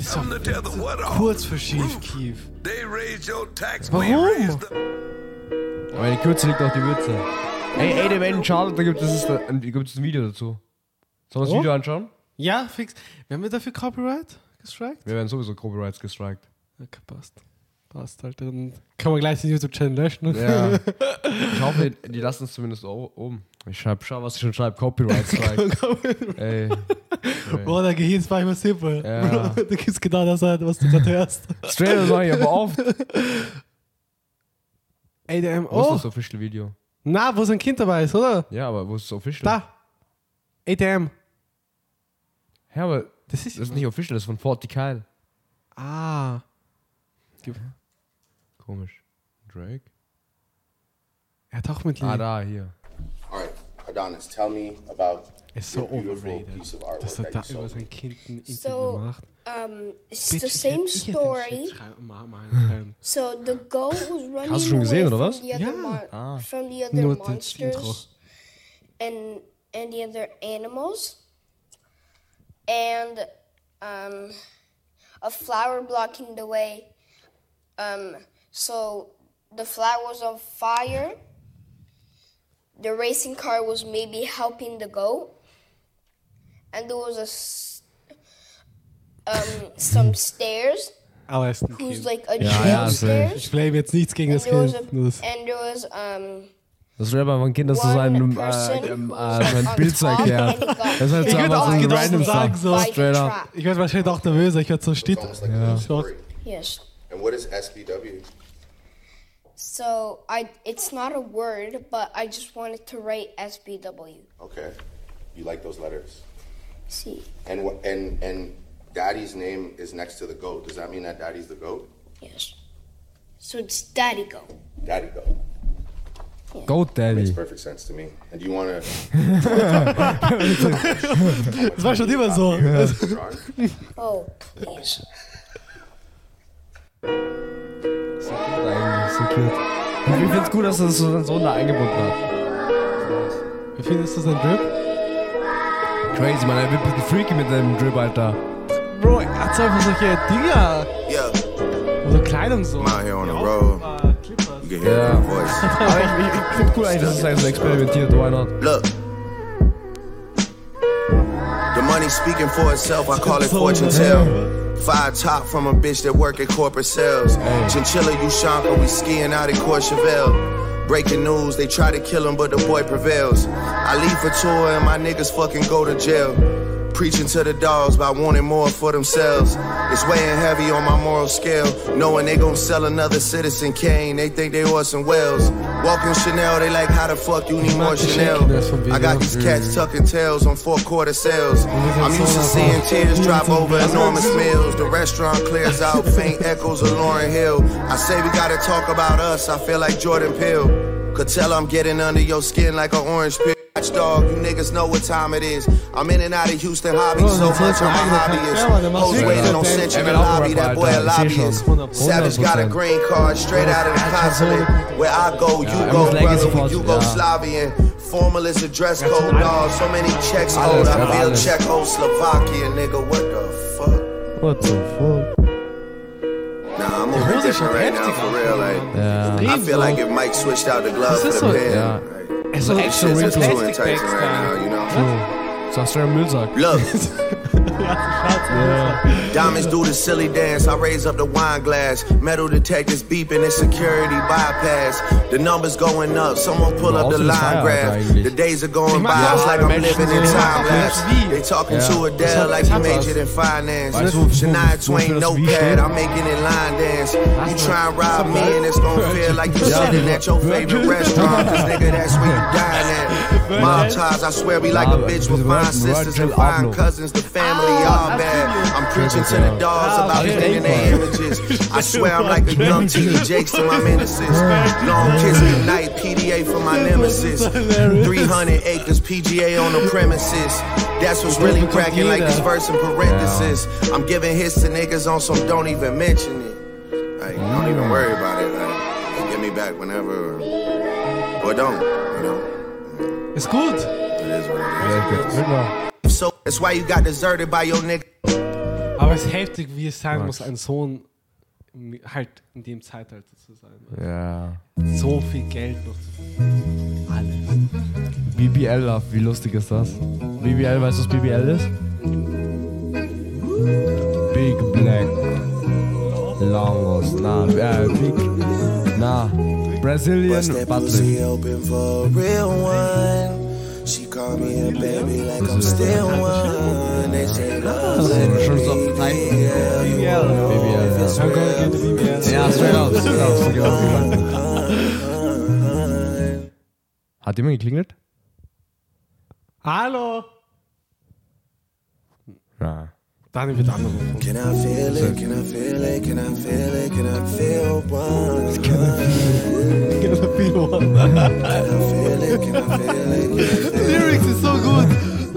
Speaker 2: ist doch kurz für Chief Keef.
Speaker 1: Warum? Aber in die Kürze liegt auch die Würze. Ey, ey, der Wellen Charlotte, da gibt es da, ein, gibt es ein Video dazu. Sollen wir das
Speaker 2: Oh.
Speaker 1: Video anschauen?
Speaker 2: Ja, fix. Werden wir dafür Copyright gestrikt?
Speaker 1: Wir werden sowieso Copyrights gestrikt.
Speaker 2: Okay, passt. Passt halt. Dann kann man gleich den YouTube-Channel löschen.
Speaker 1: Ja. [laughs] Ich hoffe, die lassen es zumindest oben. Ich schreib, schau, was ich schon schreibe. Copyright [laughs] Strike. Ey. [laughs]
Speaker 2: Boah, der Gehirn ist manchmal simpel.
Speaker 1: Ja.
Speaker 2: Du gibst genau das was du gerade hörst.
Speaker 1: Straight mache ich aber oft.
Speaker 2: ADM.
Speaker 1: Wo ist
Speaker 2: Oh,
Speaker 1: das Official Video?
Speaker 2: na, wo sein Kind dabei ist, oder?
Speaker 1: Ja, aber wo ist das Official?
Speaker 2: Da. ADM.
Speaker 1: Ja, aber
Speaker 2: Das ist.
Speaker 1: das ist nicht Official, das ist von 40 Kyle.
Speaker 2: Ah.
Speaker 1: Komisch. Drake?
Speaker 2: Er hat auch mit
Speaker 1: Ah, da, hier.
Speaker 13: All right, Adonis, tell me about
Speaker 2: Ist so
Speaker 13: your beautiful
Speaker 2: overrated.
Speaker 13: piece of artwork
Speaker 2: Dass er
Speaker 13: that
Speaker 2: da
Speaker 13: you
Speaker 2: über
Speaker 13: sold.
Speaker 2: sein Kind ein Interview
Speaker 14: So,
Speaker 2: macht.
Speaker 14: um, it's
Speaker 2: Bitch,
Speaker 14: the
Speaker 2: ich
Speaker 14: same
Speaker 2: ich hätte den
Speaker 14: story.
Speaker 2: Shit schreiben- ma- ma- schreiben.
Speaker 14: So the goat was running
Speaker 1: Hast du schon gesehen,
Speaker 14: away
Speaker 1: oder was?
Speaker 14: from the other,
Speaker 2: Ja.
Speaker 14: mon-
Speaker 1: Ah.
Speaker 14: from the other
Speaker 2: Nur das Intro.
Speaker 14: monsters and and the other animals, and um, a flower blocking the way um,
Speaker 15: So the flag was on fire. The racing car was maybe helping the goat. And there was a s- um, some stairs.
Speaker 2: Aber es ist
Speaker 15: Who's
Speaker 2: Kind.
Speaker 15: like a
Speaker 1: Ja,
Speaker 15: jail
Speaker 1: ja, es.
Speaker 2: Ich blame jetzt nichts gegen
Speaker 15: And
Speaker 2: das
Speaker 15: there was a,
Speaker 2: Kind. Nur das-
Speaker 15: and there was um
Speaker 1: Das ist aber ein Kind, das so sein, äh, ähm, äh,
Speaker 15: was
Speaker 1: sein
Speaker 15: on
Speaker 1: Bild zu
Speaker 15: top
Speaker 1: erklären.
Speaker 15: and he got
Speaker 1: Das ist halt so einfach so ein random
Speaker 2: sagen, so.
Speaker 1: Straight up.
Speaker 15: trap.
Speaker 2: Ich werde wahrscheinlich auch nervös, ich werde so steht.
Speaker 13: Like
Speaker 1: Yeah.
Speaker 13: a story.
Speaker 15: Yes.
Speaker 13: And what is SBW?
Speaker 15: So I it's not a word, but I just wanted to write SBW.
Speaker 13: Okay. You like those letters.
Speaker 15: See.
Speaker 13: And wh- and and daddy's name is next to the goat. Does that mean that daddy's the goat?
Speaker 15: Yes. So it's Daddy Goat.
Speaker 13: Daddy goat.
Speaker 1: Goat Daddy.
Speaker 13: Makes perfect sense to me. And do you want to?
Speaker 2: Das war schon immer so.
Speaker 15: Oh, please. [laughs]
Speaker 1: Eigentlich, so cute. Ich finde es gut, dass er das so seinen Sohn da eingebunden hat.
Speaker 2: Wie findest du sein Drip?
Speaker 1: Crazy, man. Er wird ein bisschen freaky mit seinem Drip, Alter.
Speaker 2: Bro, er hat so einfach solche Dinger.
Speaker 3: Yeah.
Speaker 2: Oder Kleidung so.
Speaker 3: Out here on the road. You can hear
Speaker 1: Ja.
Speaker 3: my voice. [laughs]
Speaker 1: Aber ich, ich, ich finde cool eigentlich, dass es eigentlich so experimentiert. Why not?
Speaker 3: Look. The money speaking for itself, I call it fortune tell. Five top from a bitch that work at corporate sales. Chinchilla Ushanka, we skiing out in Courchevel. Breaking news, they try to kill him, but the boy prevails. I leave for tour and my niggas fucking go to jail. Preaching to the dogs by wanting more for themselves. It's weighing heavy on my moral scale. Knowing they gon' sell another Citizen Kane, they think they Orson Welles. Walking Chanel, they like, how the fuck you need more Chanel? I got these cats tucking tails on four quarter sales. I'm used to seeing tears drop over enormous meals. The restaurant clears out, faint echoes of Lauren Hill. I say we gotta talk about us, I feel like Jordan Peele. Could tell I'm getting under your skin like an orange peel. Watchdog, you niggas know what time it is. I'm in and out of Houston hobby, so much I'm a hobbyist. Hoes waiting on cinch in the lobby, that boy a lobbyist. Savage got a green card straight out of the consulate. Where I go, you go, brother, we Yugoslavian. Formal is a dress code, dog. So many checks hold. I feel Czechoslovakia, nigga. What the fuck?
Speaker 1: What the fuck?
Speaker 3: Nah, I'm moving different right now, for real. Like, I feel like if Mike switched out the glove for the pen,
Speaker 1: so,
Speaker 3: so, so, so,
Speaker 1: so
Speaker 3: enticing right now, you know?
Speaker 1: So aus deinem Müllsack. Love. [laughs]
Speaker 3: Look. Diamonds do the silly dance. I raise up the wine glass. Metal detectors beeping and security bypass. The numbers going up. Someone pull up the line graph. The days are going by. It's like I'm living in time lapse. They talking
Speaker 1: Ja.
Speaker 3: to Adele like he majored in finance.
Speaker 1: Weißt du,
Speaker 3: Shania Twain
Speaker 1: wofür das
Speaker 3: notepad. I'm making it line dance. You try and rob me and it's gonna feel like you
Speaker 1: Ja.
Speaker 3: sitting at your favorite restaurant. Cause nigga, that's where you dine at. Mob ties, I swear we like a bitch with
Speaker 1: diese
Speaker 3: fine sisters and fine cousins. The family all bad. I'm preaching to the dogs
Speaker 1: Ah,
Speaker 3: about
Speaker 1: okay.
Speaker 3: cleaning their images. I swear I'm like a young T.D. Jakes to my menaces. Long kiss goodnight, PDA for my nemesis. 300 acres, PGA on the premises. That's what's really cracking like this verse in parenthesis. I'm giving hits to niggas on some don't even mention it. Like, don't even worry about it. Like, just give me back whenever. Or don't, you know.
Speaker 2: Ist gut.
Speaker 3: So that's why you got deserted by your nigga.
Speaker 2: Aber es ist heftig, wie es sein muss, ein Sohn halt in dem Zeitalter zu sein.
Speaker 1: Ja.
Speaker 2: So viel Geld noch zu Alles.
Speaker 1: BBL Love, wie lustig ist das? BBL, weißt du, was BBL ist? Big Black Longos. Na, äh, Big. Na, Brazilian
Speaker 3: Bust She call me a baby like I'm still one. They say love
Speaker 1: Schon so
Speaker 3: BBL.
Speaker 1: BBL, ja. Straight out. straight out. [laughs] Hat jemand geklingelt?
Speaker 2: Hallo!
Speaker 1: Ja.
Speaker 2: Daniel wird angerufen.
Speaker 3: Can I feel it? Can I feel it? Can I feel it? Can I feel one?
Speaker 2: Can I feel one?
Speaker 3: Can I feel it? Can I feel it?
Speaker 2: Lyrics ist so good.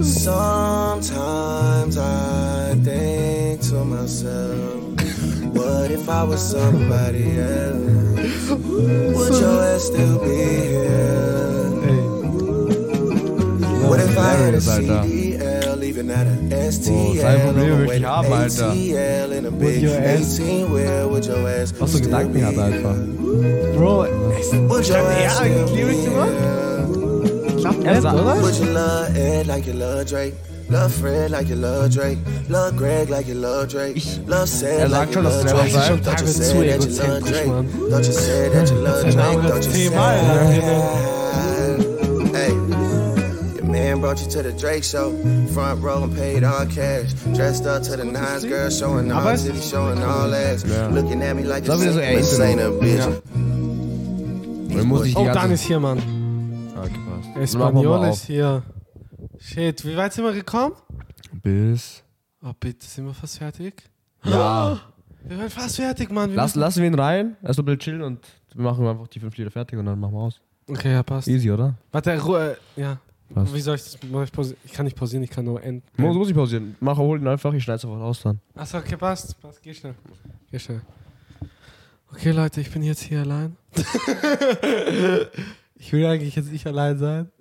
Speaker 3: Sometimes I think to myself, what if I was somebody else? Would your ass still be here? What if I had a
Speaker 1: Hilarious,
Speaker 10: rolling out an STL. Boah, Probleme
Speaker 1: wirklich haben, Alter. With your ass. Was für Gedanken hat einfach.
Speaker 2: Bro, ich hab
Speaker 10: ja
Speaker 2: eigentlich
Speaker 1: gemacht.
Speaker 2: Klappt
Speaker 1: erst,
Speaker 2: oder?
Speaker 10: Love Fred like you love Drake. Love Greg like you love Drake. Love
Speaker 1: Sad
Speaker 10: like you love Drake. Don't you say that you love Drake. Don't you say that you love Drake. Don't you say
Speaker 2: that
Speaker 10: you love Drake. Man brought you to the Drake show. Front row and paid all cash. Dressed up to the nines, girl, showing all titties, showing all ass.
Speaker 1: Ja.
Speaker 10: Looking at me like a
Speaker 1: so
Speaker 10: ain't a bitch.
Speaker 1: Die
Speaker 2: Oh. Dan ist hier, Mann.
Speaker 1: Okay, passt. Dann machen wir
Speaker 2: Espanol ist hier. Shit, wie weit sind wir gekommen?
Speaker 1: Bis...
Speaker 2: Oh, bitte, sind wir fast fertig?
Speaker 1: Ja. [gasps]
Speaker 2: Wir werden fast fertig, Mann. Wir
Speaker 1: Lass,
Speaker 2: müssen-
Speaker 1: lassen wir ihn rein, erst mal ein bisschen chillen und wir machen einfach die fünf Lieder fertig und dann machen wir aus.
Speaker 2: Okay, ja, passt.
Speaker 1: Easy, oder?
Speaker 2: Warte, Ruhe. Ja.
Speaker 1: Passt.
Speaker 2: Wie soll ich das? Mach ich, pausi- ich kann nicht pausieren, ich kann nur enden.
Speaker 1: Muss, muss ich pausieren. Mach, hol ihn einfach, ich schneide sofort aus dann.
Speaker 2: Achso, okay, passt. Passt, geh schnell. Geh schnell. Okay, Leute, ich bin jetzt hier allein. [laughs] ich will eigentlich jetzt nicht allein sein.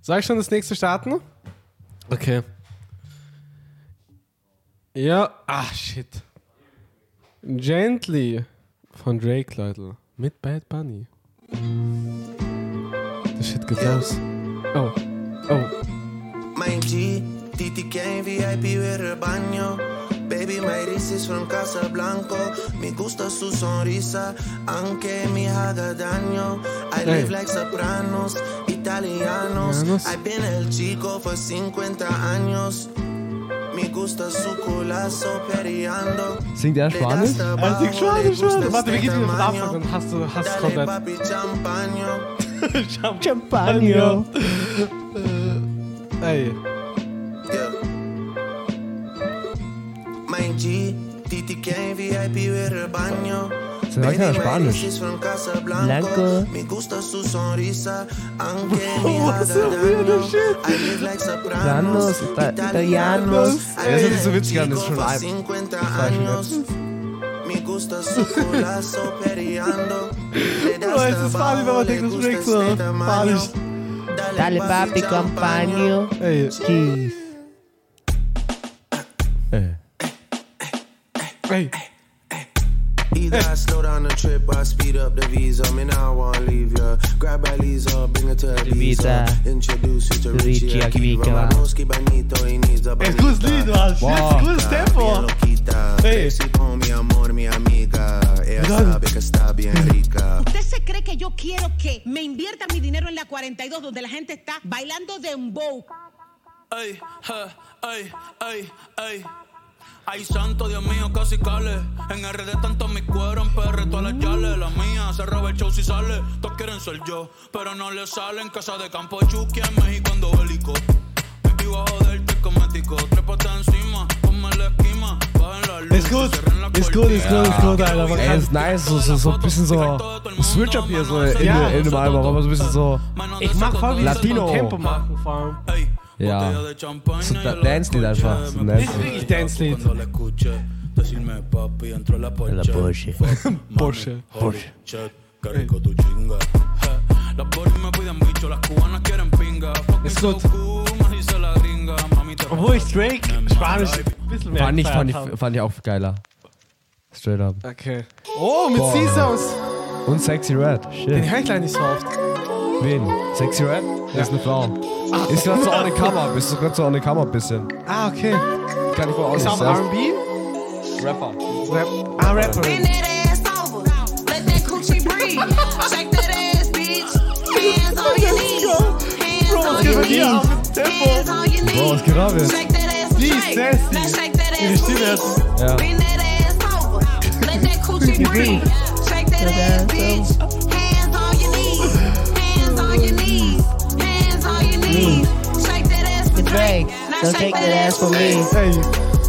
Speaker 2: Soll ich schon das nächste starten? Okay. Ja, ah, shit. Gently von Drake, Leute. Mit Bad Bunny. Shit los. Oh. Oh.
Speaker 3: My G, Titi Kane, VIP with el baño. Baby, my is from Casablanco. Me gusta su sonrisa, aunque me haga daño. I
Speaker 2: Hey.
Speaker 3: live like sopranos, italianos. I've been el chico for 50 años. Me gusta su culazo periando.
Speaker 1: Singt er Spanisch?
Speaker 2: Er singt Spanisch, Mann. Warte, wir gehen wieder von Anfang an. Hast du, hast du
Speaker 3: Dale
Speaker 2: komplett.
Speaker 1: Champagner.
Speaker 2: Ey.
Speaker 3: Yeah. My G, Titi Kane, VIP with el baño.
Speaker 1: Se sagt ja
Speaker 3: Baby, my
Speaker 1: Spanisch. Blanco.
Speaker 3: Me gusta su sonrisa, aunque [laughs]
Speaker 2: Oh,
Speaker 3: italianos.
Speaker 1: Italianos. Das ist so witzig an, das ist schon ein-
Speaker 3: 50
Speaker 1: falsch
Speaker 3: años. Me gusta su culazo periando. [laughs] Le das
Speaker 2: Bro, es ist
Speaker 3: tabaco,
Speaker 2: funny, wenn man
Speaker 3: le
Speaker 2: denkt, das
Speaker 3: gusta
Speaker 2: schmeckt so.
Speaker 3: este tamaño.
Speaker 2: Spanisch.
Speaker 3: Dale papi champaño.
Speaker 2: Ey.
Speaker 1: Cheese. Eh.
Speaker 2: Ey.
Speaker 3: Ey. gotta slow down the trip, I speed up the visa. I wanna leave ya. Grab by Lisa, bring her to Ibiza. Introduce you to Richie Akiva. Needs
Speaker 16: ¿Usted se cree que yo quiero que me inviertan mi dinero en la 42 donde la gente está bailando dembow?
Speaker 6: Ay, ay, ay, ay. Ay, santo, Dios mío, casi cale. En RD tanto mi cuero, en PR todas las yales. La mía se roba el show si sale. Todos quieren ser yo, pero no le salen. Casa de campo Chucky en México ando bélico. Me iba a joderte cosmético. Trépate encima, ponme la esquima.
Speaker 2: Ist gut. Ist gut, ist gut, ist gut, Alter. Man
Speaker 1: Ey, ist nice, so, so, so ein bisschen so Switch-Up hier so in,
Speaker 2: Ja.
Speaker 1: in dem Album, aber so ein bisschen so
Speaker 2: Ich mag voll, wie
Speaker 1: Latino.
Speaker 2: so Tempo machen, vor allem.
Speaker 1: Ja. So da- Dance-Lied einfach. So ein
Speaker 2: Ist
Speaker 1: Dance-Lied.
Speaker 2: wirklich Dance-Lied.
Speaker 6: La la Porsche. [laughs]
Speaker 1: Porsche.
Speaker 6: Mami,
Speaker 2: Porsche. Ist gut. Obwohl ich Drake Spanisch ein bisschen mehr
Speaker 1: Fand ich, fand, ich, fand ich auch geiler. Straight up.
Speaker 2: Okay. Oh, mit. Caesars.
Speaker 1: Und Sexy Red.
Speaker 2: Den
Speaker 1: Shit.
Speaker 2: höre ich leider nicht so oft.
Speaker 1: Wen? Sexy Red? Das ist eine Frau. Ist gerade so on the cover. Bist du gerade so on the cover ein bisschen.
Speaker 2: Ah, okay.
Speaker 1: Kann ich wohl auch
Speaker 2: Ist
Speaker 1: nicht
Speaker 2: auch
Speaker 1: sagen.
Speaker 2: R&B?
Speaker 1: Rapper.
Speaker 2: Rap. Ah, Rapperin.
Speaker 16: Bend that ass over. Let that coochie breathe. Shake that ass, bitch. Hands on your knees. Hands
Speaker 2: Bro, was
Speaker 16: on
Speaker 2: geht
Speaker 16: your
Speaker 2: ab
Speaker 16: knees. Hands on your knees.
Speaker 1: Bro, was geht ab jetzt?
Speaker 16: Shake that ass
Speaker 2: Die
Speaker 16: straight.
Speaker 2: Sassy.
Speaker 16: Now shake that
Speaker 2: Ihre
Speaker 16: ass
Speaker 2: Stimme
Speaker 16: bitch.
Speaker 1: Ja.
Speaker 16: Bend that ass over. Let that coochie breathe. Shake that ass, bitch. Hands on your knees. Shake that ass for Drake. Now shake that ass for me.
Speaker 2: Hey.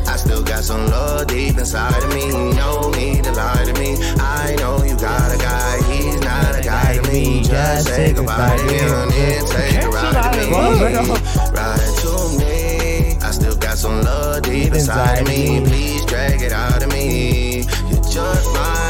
Speaker 3: I still got some love deep inside of me. No need to lie to me. I know you got a guy, he's not a guy to me. Just say goodbye to him and take a ride to me. Ride to me. I still got some love deep inside of me. Please drag it out of me. You just might,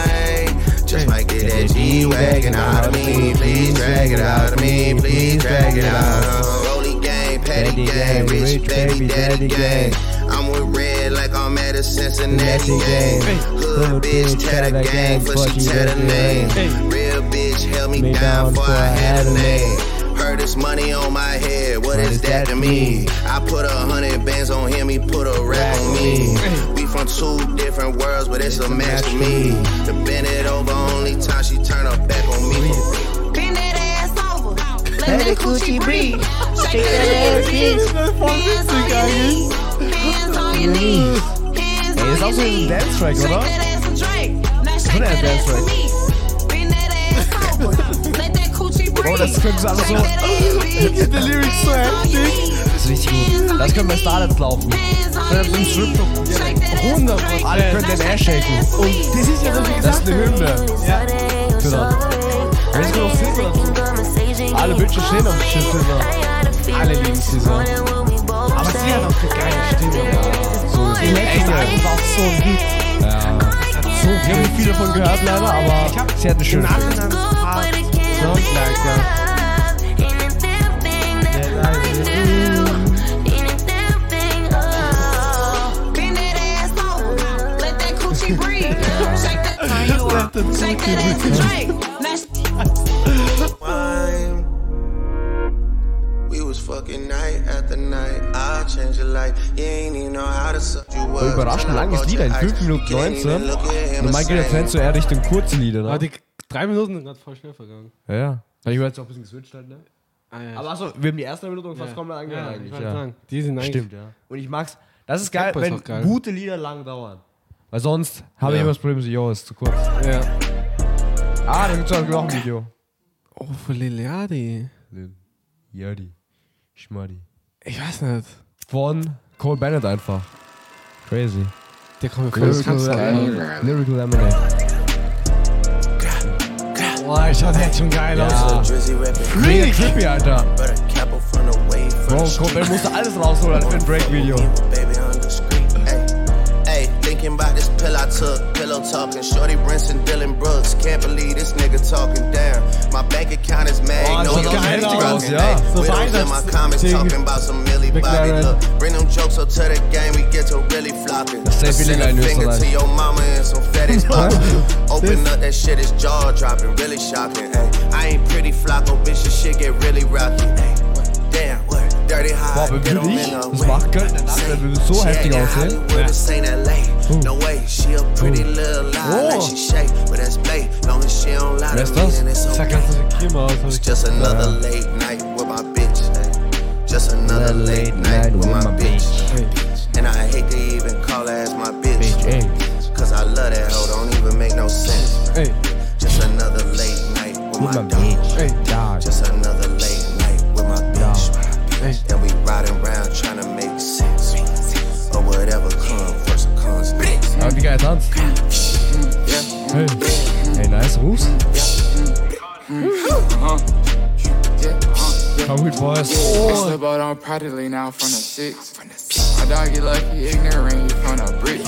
Speaker 3: just might get that G wagon out of me. Please drag it out of me. Please drag it out. Rolly gang, petty gang, rich baby daddy gang. I'm with red like I'm at a Cincinnati gang. Hood bitch tat a gang, but she tat a name. Real bitch held me down before I had a name. Heard this money on my head, what is that to me? I put a hundred bands on him, he put a rap on me. We from two different worlds, but it's a match to me. To
Speaker 16: Coochie breathe. Shake that ass, bitch. Hands on your knees. Hands
Speaker 1: Ey,
Speaker 16: on
Speaker 1: ist auch so ein. Dance-Track, oder? Schon ein Dance-Track. Bro, das könnte so einfach so. Die Lyrics so heftig. Das ist richtig gut. Das können bei Starlets laufen. Wenn wir im Stripclub probieren.
Speaker 2: 100 Prozent.
Speaker 1: Alle können den Ass shaken.
Speaker 2: Und das ist ja so wie
Speaker 1: Das ist
Speaker 2: gesagt.
Speaker 1: eine Hymne.
Speaker 2: Ja.
Speaker 1: Das. Ich noch Silber dazu. Alle Bitches stehen auf Shit Silber.
Speaker 2: Alle lieben Caesar. Aber sie hat auch eine geile Stimme.
Speaker 1: So
Speaker 2: Die letzte Album war auch so ein Hit.
Speaker 1: Ja.
Speaker 2: So
Speaker 1: Ich habe nicht viel davon gehört leider, aber sie hat eine schöne
Speaker 2: Im
Speaker 1: Stimme.
Speaker 2: Ja.
Speaker 16: Bend that. [laughs] Shake that, shake that ass and drink.
Speaker 1: Überraschend langes Lied, ein 5 Minuten 19. Normal geht der Trend so eher Richtung kurze Lieder,
Speaker 2: Aber
Speaker 1: ne?
Speaker 2: die drei Minuten sind gerade voll schnell vergangen.
Speaker 1: Ja, ja. Ich war jetzt auch ein bisschen geswitcht halt, ne?
Speaker 2: Ah, ja.
Speaker 1: Aber achso, wir haben die erste Minute fast
Speaker 2: Ja.
Speaker 1: komplett angehört
Speaker 2: Ja, ich
Speaker 1: eigentlich. Ja.
Speaker 2: sagen, die sind eigentlich-
Speaker 1: Stimmt, ja. Und ich mag's. Das ist geil,
Speaker 2: ist
Speaker 1: wenn
Speaker 2: geil.
Speaker 1: gute Lieder lang dauern. Weil sonst habe ich immer das Problem, so, yo, ist zu kurz.
Speaker 2: Ja.
Speaker 1: Ah, da gibt's auch noch ein Video.
Speaker 2: Oh, für Liliadi.
Speaker 1: Lil. Schmadi.
Speaker 2: Ich weiß nicht.
Speaker 1: Von Cole Bennett einfach. Crazy.
Speaker 2: Der kommt
Speaker 1: Lyrical, Lyrical, Lyrical Lemonade.
Speaker 2: Boah, schaut jetzt schon geil aus.
Speaker 1: Mega trippy, Alter. Bro, Cole Bennett musste alles rausholen für ein Break-Video.
Speaker 3: Thinking about this pill I took, pillow talking. Shorty Brinson, Dylan Brooks. Can't believe this nigga talking down. My bank account is mad.
Speaker 1: Oh,
Speaker 3: no, your
Speaker 1: geil aus, ja.
Speaker 3: Hey,
Speaker 1: So
Speaker 3: widows in my comments
Speaker 1: Weihnachts-
Speaker 3: talking about some Millie Bobby. Look, bring them jokes up to the game, we get to really flopping.
Speaker 1: Sehr billig
Speaker 3: a finger to your mama and some box. [laughs] Open up that shit, is jaw dropping, really shocking. Hey, I ain't pretty flocko, oh, bitch, this shit get really rocky. Hey, damn, what? Dirty hot.
Speaker 1: Boah, aber würde ich das machen können, dann würde so heftig aussehen.
Speaker 3: Hollywood, No way, she a pretty little lie. Like she shake, but that's bae. Long as she don't lie to me, then it's okay.
Speaker 2: ganz so Kim aus.
Speaker 3: It's just another late night with my bitch. ay. Just another late night with my bitch. And I hate to even call her as my bitch. Cause I love that hoe, don't even make no sense. Just another late night with my dog. Just another late night with my bitch. And we riding around trying to
Speaker 1: Hey, hey nice moves. Come with boys.
Speaker 17: I slip out proudly now from the six. My dog get lucky, ignorant, you from the brick.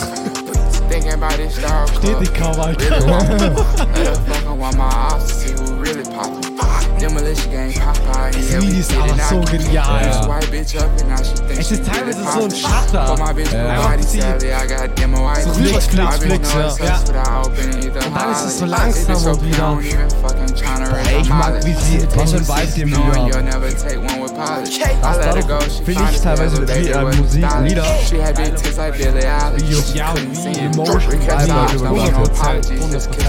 Speaker 17: Thinking about his star. Did they come out? Motherfucker, want my eyes to see who really poppin'.
Speaker 2: Das Lied ist aber so genial.
Speaker 17: Thinks
Speaker 2: Es ist teilweise so ein. Shutter. Ja. So Flicks, Flicks, Flicks, ja. Ja. Und dann ist es so langsam und wieder-
Speaker 1: Ey, ich mag, wie sie, was für ein Vibe noch,
Speaker 17: she
Speaker 1: finde ich, teilweise Lied- äh, Musik. Lieder. Videos, ja, wie. Emotion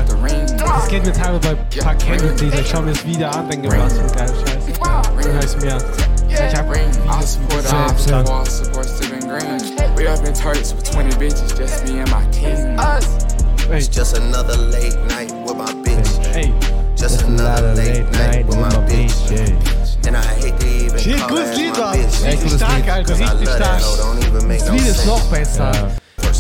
Speaker 17: the ring.
Speaker 2: Das geht mir teilweise bei Kendrick-Lieder. Ich schau mir das Video an, denke, was für ein geiler Scheiß. Dann hör ich's mir an. Ich hab
Speaker 17: Ring. I support the
Speaker 2: Same,
Speaker 17: opposite wall, support Steven Green. We up in Turks with 20 bitches, just me and my king.
Speaker 3: It's just another late night with my bitch.
Speaker 2: Hey.
Speaker 3: Just another late night with my bitch. And I hate to even
Speaker 2: Shit,
Speaker 3: call
Speaker 2: gutes
Speaker 3: her
Speaker 2: Lied
Speaker 3: my
Speaker 2: war.
Speaker 3: bitch.
Speaker 2: Richtig stark, Alter,
Speaker 3: Cause I
Speaker 2: richtig
Speaker 3: love
Speaker 2: stark.
Speaker 3: that hoe, don't even make
Speaker 2: Das
Speaker 3: no
Speaker 2: Lied ist
Speaker 3: sense.
Speaker 2: noch besser.
Speaker 1: Ja.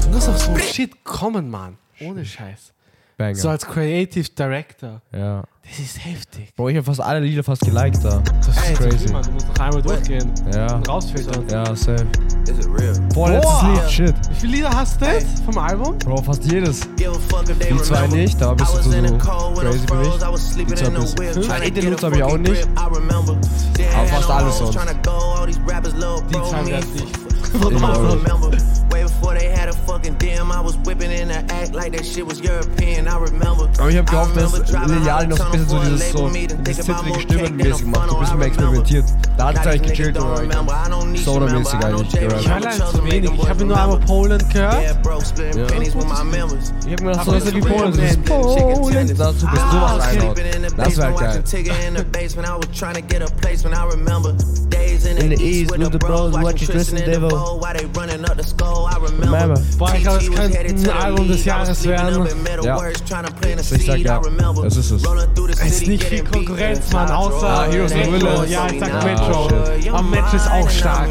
Speaker 2: Du musst auf so ein Shit kommen, Mann. Ohne Scheiß.
Speaker 1: Banger.
Speaker 2: So als Creative Director.
Speaker 1: Ja.
Speaker 2: Das ist heftig.
Speaker 1: Bro, ich hab fast alle Lieder fast geliked da. Das
Speaker 2: Ey,
Speaker 1: ist
Speaker 2: so
Speaker 1: crazy.
Speaker 2: Mann. Du musst noch einmal durchgehen.
Speaker 1: Ja.
Speaker 2: Und rausfiltern.
Speaker 1: Ja, safe.
Speaker 3: Is it real?
Speaker 2: Boah.
Speaker 1: Lied, shit.
Speaker 2: Wie viele Lieder hast du jetzt vom Album?
Speaker 1: Bro, fast jedes. Die zwei nicht, da bist
Speaker 3: I
Speaker 1: du so crazy für mich. Die zwei bist du.
Speaker 3: a
Speaker 1: Lutz habe ich auch nicht. Aber fast alles sonst.
Speaker 2: Die zwei jetzt nicht. [laughs]
Speaker 3: remember. Way before they had a fucking dim. I was whipping in the act like that shit was European. I remember.
Speaker 1: Aber ich
Speaker 3: habe
Speaker 1: gehofft, dass Liliali noch ein bisschen so dieses so dieses zittrige Stimmenmäßig gemacht, ein bisschen mehr experimentiert. Da hat es eigentlich gechillt oder Soda-mäßig eigentlich.
Speaker 2: Ich höre halt zu wenig. Ich habe nur einmal Poland gehört.
Speaker 1: Ich habe mir noch so etwas wie
Speaker 2: Poland.
Speaker 1: Das ist Poland. Dazu bist du was einordnen. Das wäre geil.
Speaker 3: In the east with the bros watching Tristan Devil.
Speaker 1: Remember.
Speaker 2: Boah, ich glaube, es könnte ein Album des Jahres werden.
Speaker 1: Ja. Ich sag ja, das ist es.
Speaker 2: Es ist nicht viel Konkurrenz, Mann, außer
Speaker 1: Ah, Heroes of
Speaker 2: Metro.
Speaker 1: Villains.
Speaker 2: Ja, ich sag Metro.
Speaker 1: shit.
Speaker 2: Aber Metro ist auch stark.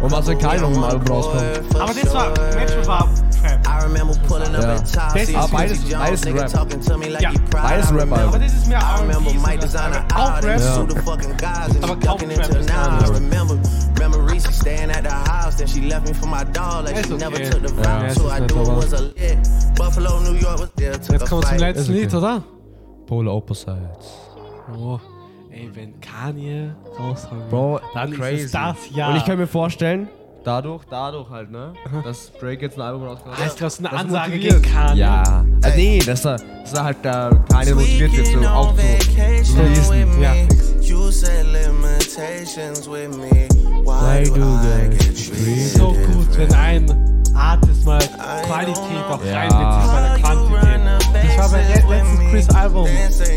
Speaker 1: Und was wenn kein noch ein Album rauskommt?
Speaker 2: Aber das war, Metro war.
Speaker 1: Ja. Ah, beides, beides ein Rap.
Speaker 2: Ja,
Speaker 1: Beides ein Rap,
Speaker 2: aber
Speaker 1: Alter.
Speaker 2: das ist mehr R&B. so Auch Rap.
Speaker 1: Ja.
Speaker 2: Aber
Speaker 3: I remember, remember Reese staying at the house, then she left me for my dog, like she never took the
Speaker 1: Ja, es
Speaker 3: so I
Speaker 1: nicht
Speaker 3: knew it
Speaker 1: aber-
Speaker 3: was a lit. Buffalo, New York was there,
Speaker 2: Jetzt kommen wir zum letzten Lied, oder?
Speaker 1: Polar Opposites.
Speaker 2: Oh, ey, wenn Kanye raushauen
Speaker 1: Bro,
Speaker 2: dann
Speaker 1: crazy.
Speaker 2: ist es das Jahr.
Speaker 1: Und ich kann mir vorstellen, dadurch, dadurch halt, ne, dass Drake jetzt ein Album rausgebracht
Speaker 2: Heißt, das ist eine Ansage
Speaker 1: motiviert.
Speaker 2: gegen Kanye.
Speaker 1: Ja. Also nee, dass er, dass er halt da Kanye motiviert wird, so auch zu zu releasen.
Speaker 2: Ja, fix.
Speaker 3: You set limitations with me. Why do I get treated
Speaker 2: So gut, wenn ein Artist mal Qualität auch
Speaker 1: Ja.
Speaker 2: reinbezieht bei der Quantität. Das war bei le- letztens Chris Album,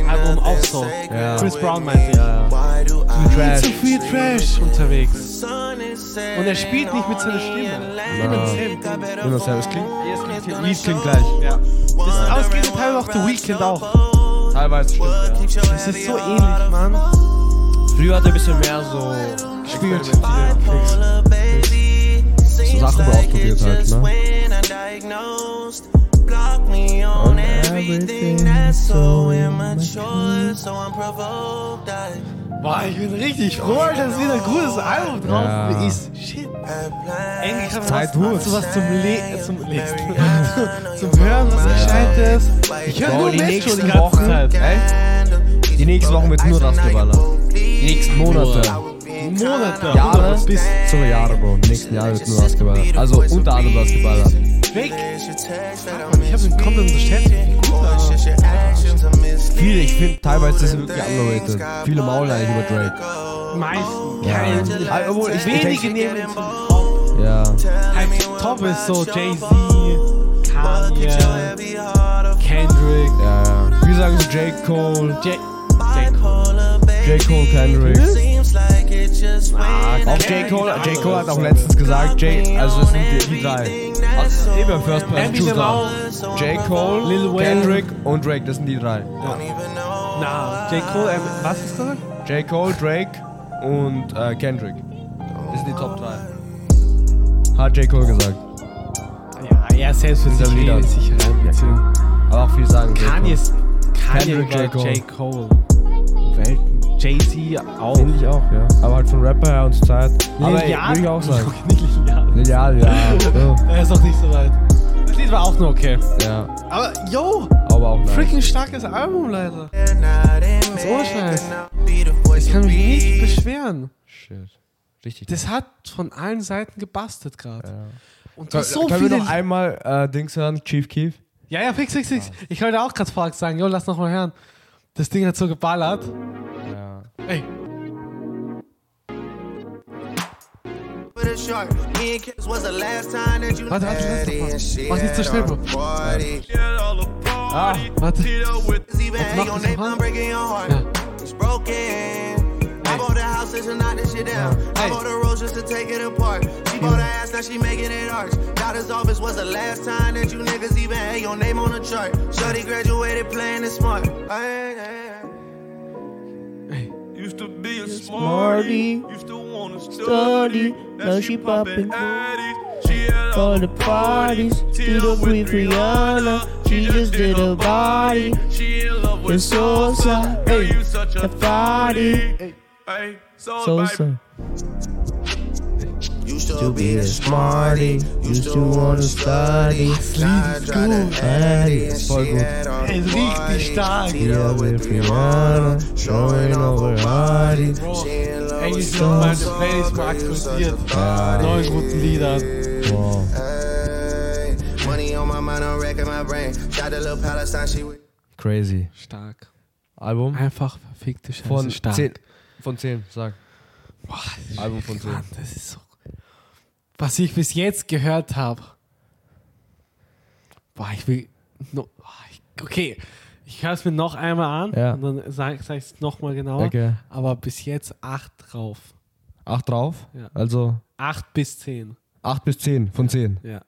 Speaker 2: Album auch so.
Speaker 1: Ja.
Speaker 2: Chris Brown meinte,
Speaker 1: Ja, ja.
Speaker 2: viel zu viel Trash unterwegs. Und er spielt nicht mit seiner Stimme. Innocent.
Speaker 1: Immer sehr, es klingt, es klingt, Lied klingt gleich.
Speaker 2: Ja. Das, aber es geht teilweise auch The Weeknd auch.
Speaker 1: Teilweise stimmt, ja.
Speaker 2: Das ist so ähnlich, Mann.
Speaker 1: Früher hat er ein bisschen mehr so
Speaker 2: Gespielt.
Speaker 1: so Sachen ausprobiert halt, ne?
Speaker 3: Block me on
Speaker 1: On
Speaker 3: everything that's so immature, so unprovoked. I
Speaker 2: Boah, ich bin richtig froh, dass wieder ein gutes Album drauf
Speaker 1: Ja.
Speaker 2: ist. Shit. Endlich haben wir was, so was zum, Le zum Lesen. zum Hören, was gescheit ist. Ich höre nur
Speaker 1: die nächsten Wochen? Die nächsten Wochen wird nur das geballert. Die nächsten Monate.
Speaker 2: Monate.
Speaker 1: Jahre
Speaker 2: Bis
Speaker 1: sogar Jahre, Bro. Nächsten Jahre wird nur das geballert. Also unter anderem das geballert.
Speaker 2: weg. Ich habe den Content unterschätzt, wie gut er war.
Speaker 1: Viele, ich finde teilweise ist es wirklich underrated. Viele maulen eigentlich über Drake.
Speaker 2: Meisten.
Speaker 1: Ja.
Speaker 2: Kein,
Speaker 1: Ah, obwohl, ich-
Speaker 2: wenige nehmen ihn zum Top.
Speaker 1: Ja.
Speaker 2: Halt, Top ist so Jay-Z, Kanye, Kendrick.
Speaker 1: Ja, ja. Wie sagen so J. Cole,
Speaker 2: J. J. Cole.
Speaker 1: J. Cole, Kendrick.
Speaker 2: Ah,
Speaker 1: Auch J. Cole, J. Cole hat auch letztens gesagt, J. Also das sind die, die drei. Also immer First Person Shooter. J. Cole,
Speaker 2: Lil Wayne.
Speaker 1: Kendrick und Drake, das sind die drei.
Speaker 2: Na, J. Cole, ähm, was hast du gesagt?
Speaker 1: J. Cole, Drake und äh, Kendrick. Das sind die Top 3. Hat J. Cole gesagt.
Speaker 2: Ja, er selbst wird sich
Speaker 1: Lieder.
Speaker 2: wenig sich reinbeziehen.
Speaker 1: Aber auch viel sagen.
Speaker 2: Kanye ist Kanye
Speaker 1: Kendrick, J. Cole.
Speaker 2: J. Cole. Jay-Z auch.
Speaker 1: Finde ich auch, ja. Aber halt von Rapper her und zur Zeit. Aber ey,
Speaker 2: Lineal?
Speaker 1: würde ich auch [laughs] sagen.
Speaker 2: Nicht lineal.
Speaker 1: Lineal, ja. [laughs] so.
Speaker 2: Er ist auch nicht so weit. Das Lied war auch nur okay.
Speaker 1: Ja,
Speaker 2: Aber, yo,
Speaker 1: aber auch nice.
Speaker 2: freaking starkes Album, Leute. Das ist ohne Scheiß. Ich kann mich nicht beschweren.
Speaker 1: Shit. Richtig.
Speaker 2: Das hat von allen Seiten gebastelt gerade.
Speaker 1: Ja.
Speaker 2: Und
Speaker 1: Können,
Speaker 2: so
Speaker 1: können wir noch einmal äh, Dings hören? Chief Keef?
Speaker 2: ja, ja, fix, fix, fix. Ich wollte auch gerade vorher sagen, yo, lass noch mal hören. Das Ding hat so geballert.
Speaker 1: Ja.
Speaker 2: Ey,
Speaker 3: With a shark, me and Kiss was the last time that you
Speaker 2: Warte, warte,
Speaker 3: had
Speaker 2: lass doch mal.
Speaker 3: it. She
Speaker 2: Mach nicht
Speaker 3: had
Speaker 2: schnell, Bro.
Speaker 1: Ah,
Speaker 2: warte.
Speaker 3: Even
Speaker 2: mach das
Speaker 3: name,
Speaker 2: noch
Speaker 3: I'm
Speaker 2: an?
Speaker 3: breaking your heart.
Speaker 2: Ja.
Speaker 3: I bought a house just to knock this shit down. I
Speaker 2: Hey.
Speaker 3: bought a rose just to take it apart. She bought a ass, now she making it arch. Doctor's office was the last time that you niggas even had your name on the chart. Shorty graduated playing it smart. Ay, ay, ay.
Speaker 4: Used to be a
Speaker 1: Smarty.
Speaker 4: Used to wanna
Speaker 1: Study. Now she popping
Speaker 4: She had
Speaker 1: for the parties. To the with Rihanna. She just did a body.
Speaker 4: She in love with
Speaker 1: Sosa. Hey,
Speaker 4: you such a
Speaker 1: body.
Speaker 4: Hey, so
Speaker 1: Sosa.
Speaker 3: Used to be a smarty, used to wanna study. Try to Addy, and
Speaker 1: Voll gut.
Speaker 3: all
Speaker 2: Ey,
Speaker 3: the
Speaker 2: richtig stark.
Speaker 1: Yeah, with Rihanna, showing over Hardy.
Speaker 2: Eigentlich sind meine Playlist mal aktualisiert. Neun guten Liedern.
Speaker 1: Wow.
Speaker 3: Money on my mind, I'm wrecking my brain. Shot a little Palestine, she
Speaker 1: Crazy.
Speaker 2: Stark.
Speaker 1: Album?
Speaker 2: Einfach verfickte Scheiße.
Speaker 1: Von
Speaker 2: stark.
Speaker 1: 10. Von 10, sag.
Speaker 2: Boah, ist
Speaker 1: Album von
Speaker 2: wirklich
Speaker 1: 10.
Speaker 2: Mann, Das ist so. Was ich bis jetzt gehört habe. Boah, ich will. No, ich, okay, ich höre es mir noch einmal an
Speaker 1: Ja.
Speaker 2: und dann sage sag ich es nochmal genauer.
Speaker 1: Okay.
Speaker 2: Aber bis jetzt 8 drauf.
Speaker 1: 8 drauf?
Speaker 2: Ja.
Speaker 1: Also
Speaker 2: 8 bis 10.
Speaker 1: 8 bis 10 von 10.
Speaker 2: Ja.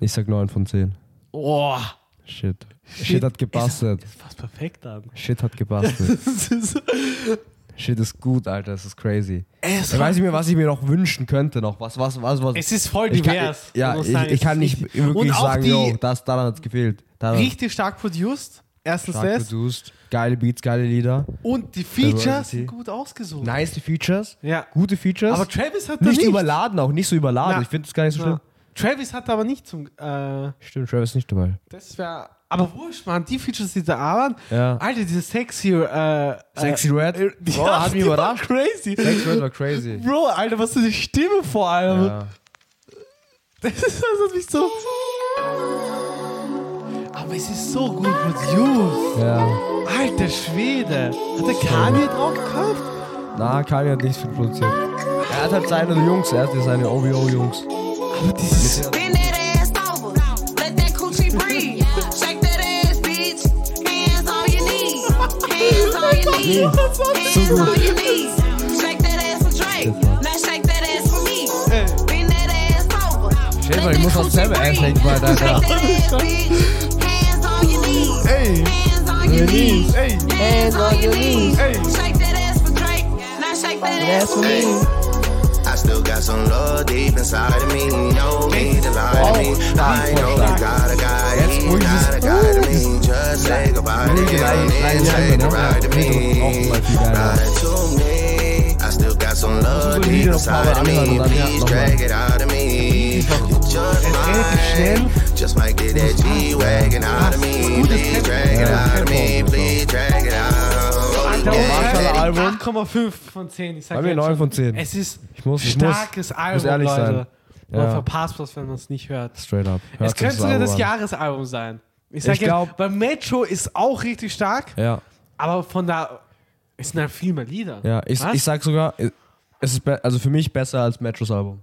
Speaker 1: Ich sag 9 von 10.
Speaker 2: Oh,
Speaker 1: Shit. Shit, hat gebastelt.
Speaker 2: das passt perfekt an.
Speaker 1: Shit hat gebastelt. [laughs] Shit ist gut, Alter. Das ist crazy.
Speaker 2: Es
Speaker 1: ich
Speaker 2: war-
Speaker 1: weiß nicht mehr, was ich mir noch wünschen könnte. Noch was, was, was, was.
Speaker 2: Es ist voll
Speaker 1: Ich kann-
Speaker 2: divers.
Speaker 1: ja, ich,
Speaker 2: sagen,
Speaker 1: ich kann nicht
Speaker 2: richtig- Und
Speaker 1: wirklich
Speaker 2: auch
Speaker 1: sagen,
Speaker 2: die-
Speaker 1: yo, das, daran hat es gefehlt. Daran
Speaker 2: Richtig stark produced. Erstens
Speaker 1: stark
Speaker 2: das.
Speaker 1: produced. Geile Beats, geile Lieder.
Speaker 2: Und die Features
Speaker 1: Diversity.
Speaker 2: sind gut ausgesucht.
Speaker 1: Nice die Features.
Speaker 2: Ja.
Speaker 1: Gute Features.
Speaker 2: Aber Travis hat da
Speaker 1: nicht
Speaker 2: nicht.
Speaker 1: überladen, auch nicht so überladen.
Speaker 2: Na,
Speaker 1: ich finde das gar nicht so
Speaker 2: na.
Speaker 1: schlimm.
Speaker 2: Travis hat aber nicht zum. Äh,
Speaker 1: Stimmt, Travis ist nicht dabei.
Speaker 2: das wäre. Aber wurscht, man, die Features, die da waren.
Speaker 1: Ja.
Speaker 2: Alter, diese sexy. Äh,
Speaker 1: Sexy
Speaker 2: äh,
Speaker 1: Red?
Speaker 2: äh, die,
Speaker 1: Boah, hat mich
Speaker 2: die waren
Speaker 1: überrascht.
Speaker 2: Crazy.
Speaker 1: Sexy Red war crazy.
Speaker 2: Bro, Alter, was für eine Stimme vor allem.
Speaker 1: Ja.
Speaker 2: Das, ist, das hat mich so. Aber es ist so gut produced.
Speaker 1: ja.
Speaker 2: Alter Schwede. Hat der Kanye drauf gehabt?
Speaker 1: Na, Kanye hat nicht viel produziert. Er hat halt seine Jungs, er hat ja seine OVO-Jungs.
Speaker 2: Aber dieses.
Speaker 16: Hands on your knees. Hands on your knees. Shake that ass for Drake. Now shake that ass for me. Bend that ass over.
Speaker 1: Stell mal, ich muss auch selber Ass-Hacken bei
Speaker 16: that
Speaker 1: Alter.
Speaker 16: ass, bitch. Hands on your knees.
Speaker 2: Ey.
Speaker 16: Hands on your knees.
Speaker 2: Ey.
Speaker 16: Hands on your knees.
Speaker 2: Ey.
Speaker 16: Shake that ass for Drake. Now shake that ass for me.
Speaker 3: I still got some love deep inside of me. No need to lie to me. I know you got a guy, he's not a guy to me. Just say goodbye to him and say the ride to me. Ride to me. I still got some love deep inside of me. Please drag it out of me. You just mine. Just might get that G wagon out of me. Please drag it out of me. Please drag it out.
Speaker 1: Marshall Album.
Speaker 2: 8,5 von 10. Ich sag
Speaker 1: Bei mir
Speaker 2: jetzt
Speaker 1: 9
Speaker 2: schon.
Speaker 1: von 10.
Speaker 2: Es ist
Speaker 1: Ich muss- ich muss-
Speaker 2: starkes
Speaker 1: muss
Speaker 2: Album,
Speaker 1: ehrlich
Speaker 2: Leute.
Speaker 1: sein.
Speaker 2: Man
Speaker 1: Ja.
Speaker 2: verpasst was, wenn man es nicht hört.
Speaker 1: Straight up.
Speaker 2: es
Speaker 1: Hört
Speaker 2: könnte
Speaker 1: das
Speaker 2: sogar das. Jahresalbum sein. Ich sag
Speaker 1: Ich
Speaker 2: jetzt,
Speaker 1: glaub-
Speaker 2: weil Metro ist auch richtig stark,
Speaker 1: Ja,
Speaker 2: aber von da es sind halt viel mehr Lieder.
Speaker 1: ja. Ich,
Speaker 2: Was?
Speaker 1: ich sag sogar, es ist also für mich besser als Metros Album.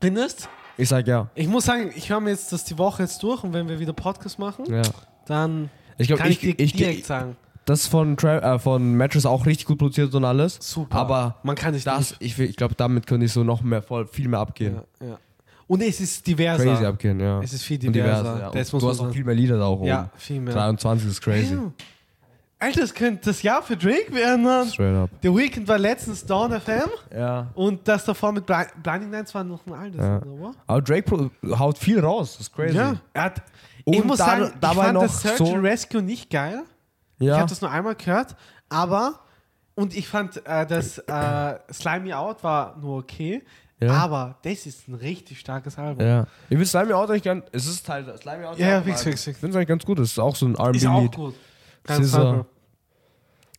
Speaker 2: Findest?
Speaker 1: Ich sag ja.
Speaker 2: Ich muss sagen, ich höre mir jetzt das die Woche jetzt durch und wenn wir wieder Podcast machen,
Speaker 1: Ja.
Speaker 2: dann
Speaker 1: Ich glaub,
Speaker 2: kann ich,
Speaker 1: ich-
Speaker 2: dir
Speaker 1: ich-
Speaker 2: direkt
Speaker 1: ich-
Speaker 2: sagen.
Speaker 1: Das von, Tra äh, von Mattress auch richtig gut produziert und alles.
Speaker 2: Super.
Speaker 1: Aber
Speaker 2: man kann nicht
Speaker 1: das, ich, ich glaube, damit könnte ich so noch mehr, voll, viel mehr abgehen.
Speaker 2: Ja, ja. Und es ist diverser.
Speaker 1: Crazy abgehen, ja.
Speaker 2: Es ist viel
Speaker 1: Und
Speaker 2: diverser.
Speaker 1: ja.
Speaker 2: Das muss
Speaker 1: du hast auch viel mehr Lieder da auch
Speaker 2: Ja,
Speaker 1: oben.
Speaker 2: viel mehr.
Speaker 1: 23 ist crazy.
Speaker 2: Damn. Alter, das könnte das Jahr für Drake werden, Mann.
Speaker 1: Straight up.
Speaker 2: The Weeknd war letztens Dawn FM
Speaker 1: Ja.
Speaker 2: und das davor mit Bli- Blinding Lights war noch ein altes,
Speaker 1: ja.
Speaker 2: oder?
Speaker 1: Aber Drake haut viel raus. Das ist crazy.
Speaker 2: Ja, er hat, ich muss
Speaker 1: da-
Speaker 2: sagen,
Speaker 1: dabei
Speaker 2: ich fand
Speaker 1: noch
Speaker 2: das Search
Speaker 1: so-
Speaker 2: and Rescue nicht geil. Ich
Speaker 1: Ja.
Speaker 2: habe das nur einmal gehört, aber und ich fand äh, das äh, Slime Me Out war nur okay,
Speaker 1: Ja.
Speaker 2: aber das ist ein richtig starkes Album.
Speaker 1: Ja. Ich finde Slimy Out eigentlich ganz. Es ist halt Slimy Out.
Speaker 2: Ja, ja, fix, fix, fix.
Speaker 1: Ich finde es eigentlich ganz gut. Es ist auch so ein R&B
Speaker 2: Ist auch gut. Ganz.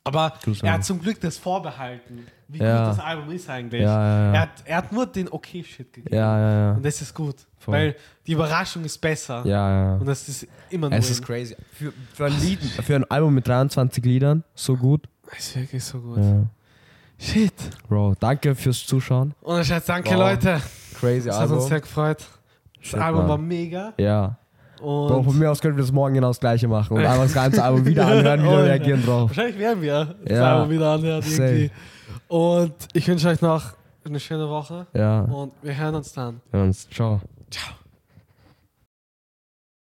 Speaker 2: Aber
Speaker 1: Gutes
Speaker 2: er hat zum Glück das vorbehalten, wie
Speaker 1: Ja.
Speaker 2: gut das Album ist eigentlich.
Speaker 1: Ja.
Speaker 2: Er, hat, er hat nur den Okay-Shit gegeben. Und das ist gut.
Speaker 1: Voll.
Speaker 2: Weil die Überraschung ist besser. Und das ist immer nur.
Speaker 1: Es ist crazy. Für, für, ein Lied, für ein Album mit 23 Liedern, so gut.
Speaker 2: Das ist wirklich so gut. Shit.
Speaker 1: Bro, danke fürs Zuschauen.
Speaker 2: Und Schatz, danke
Speaker 1: Wow.
Speaker 2: Leute.
Speaker 1: Crazy
Speaker 2: Das hat
Speaker 1: Album.
Speaker 2: uns sehr gefreut. Das
Speaker 1: Shit,
Speaker 2: Album
Speaker 1: Mann.
Speaker 2: war mega.
Speaker 1: Ja.
Speaker 2: Und
Speaker 1: Bro, von mir aus können wir das morgen genau das gleiche machen und einfach das ganze Album wieder [laughs] anhören, wieder reagieren drauf.
Speaker 2: Wahrscheinlich werden wir das
Speaker 1: Ja.
Speaker 2: Album wieder anhören
Speaker 1: Safe.
Speaker 2: irgendwie. Und ich wünsche euch noch eine schöne Woche.
Speaker 1: Ja.
Speaker 2: Und wir hören uns dann.
Speaker 1: Ja, und ciao.
Speaker 2: Ciao.